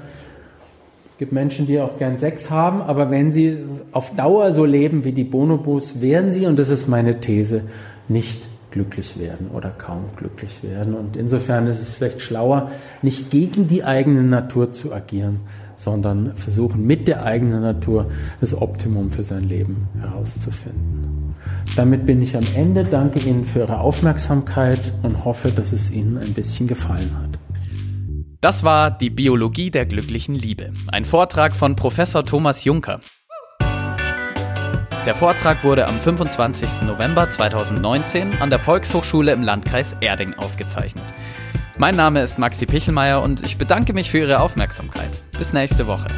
Es gibt Menschen, die auch gern Sex haben, aber wenn sie auf Dauer so leben wie die Bonobos, werden sie, und das ist meine These, nicht glücklich werden oder kaum glücklich werden. Und insofern ist es vielleicht schlauer, nicht gegen die eigene Natur zu agieren, sondern versuchen mit der eigenen Natur das Optimum für sein Leben herauszufinden. Damit bin ich am Ende. Danke Ihnen für Ihre Aufmerksamkeit und hoffe, dass es Ihnen ein bisschen gefallen hat. Das war die Biologie der glücklichen Liebe. Ein Vortrag von Professor Thomas Juncker. Der Vortrag wurde am 25. November 2019 an der Volkshochschule im Landkreis Erding aufgezeichnet. Mein Name ist Maxi Pichelmeier und ich bedanke mich für Ihre Aufmerksamkeit. Bis nächste Woche.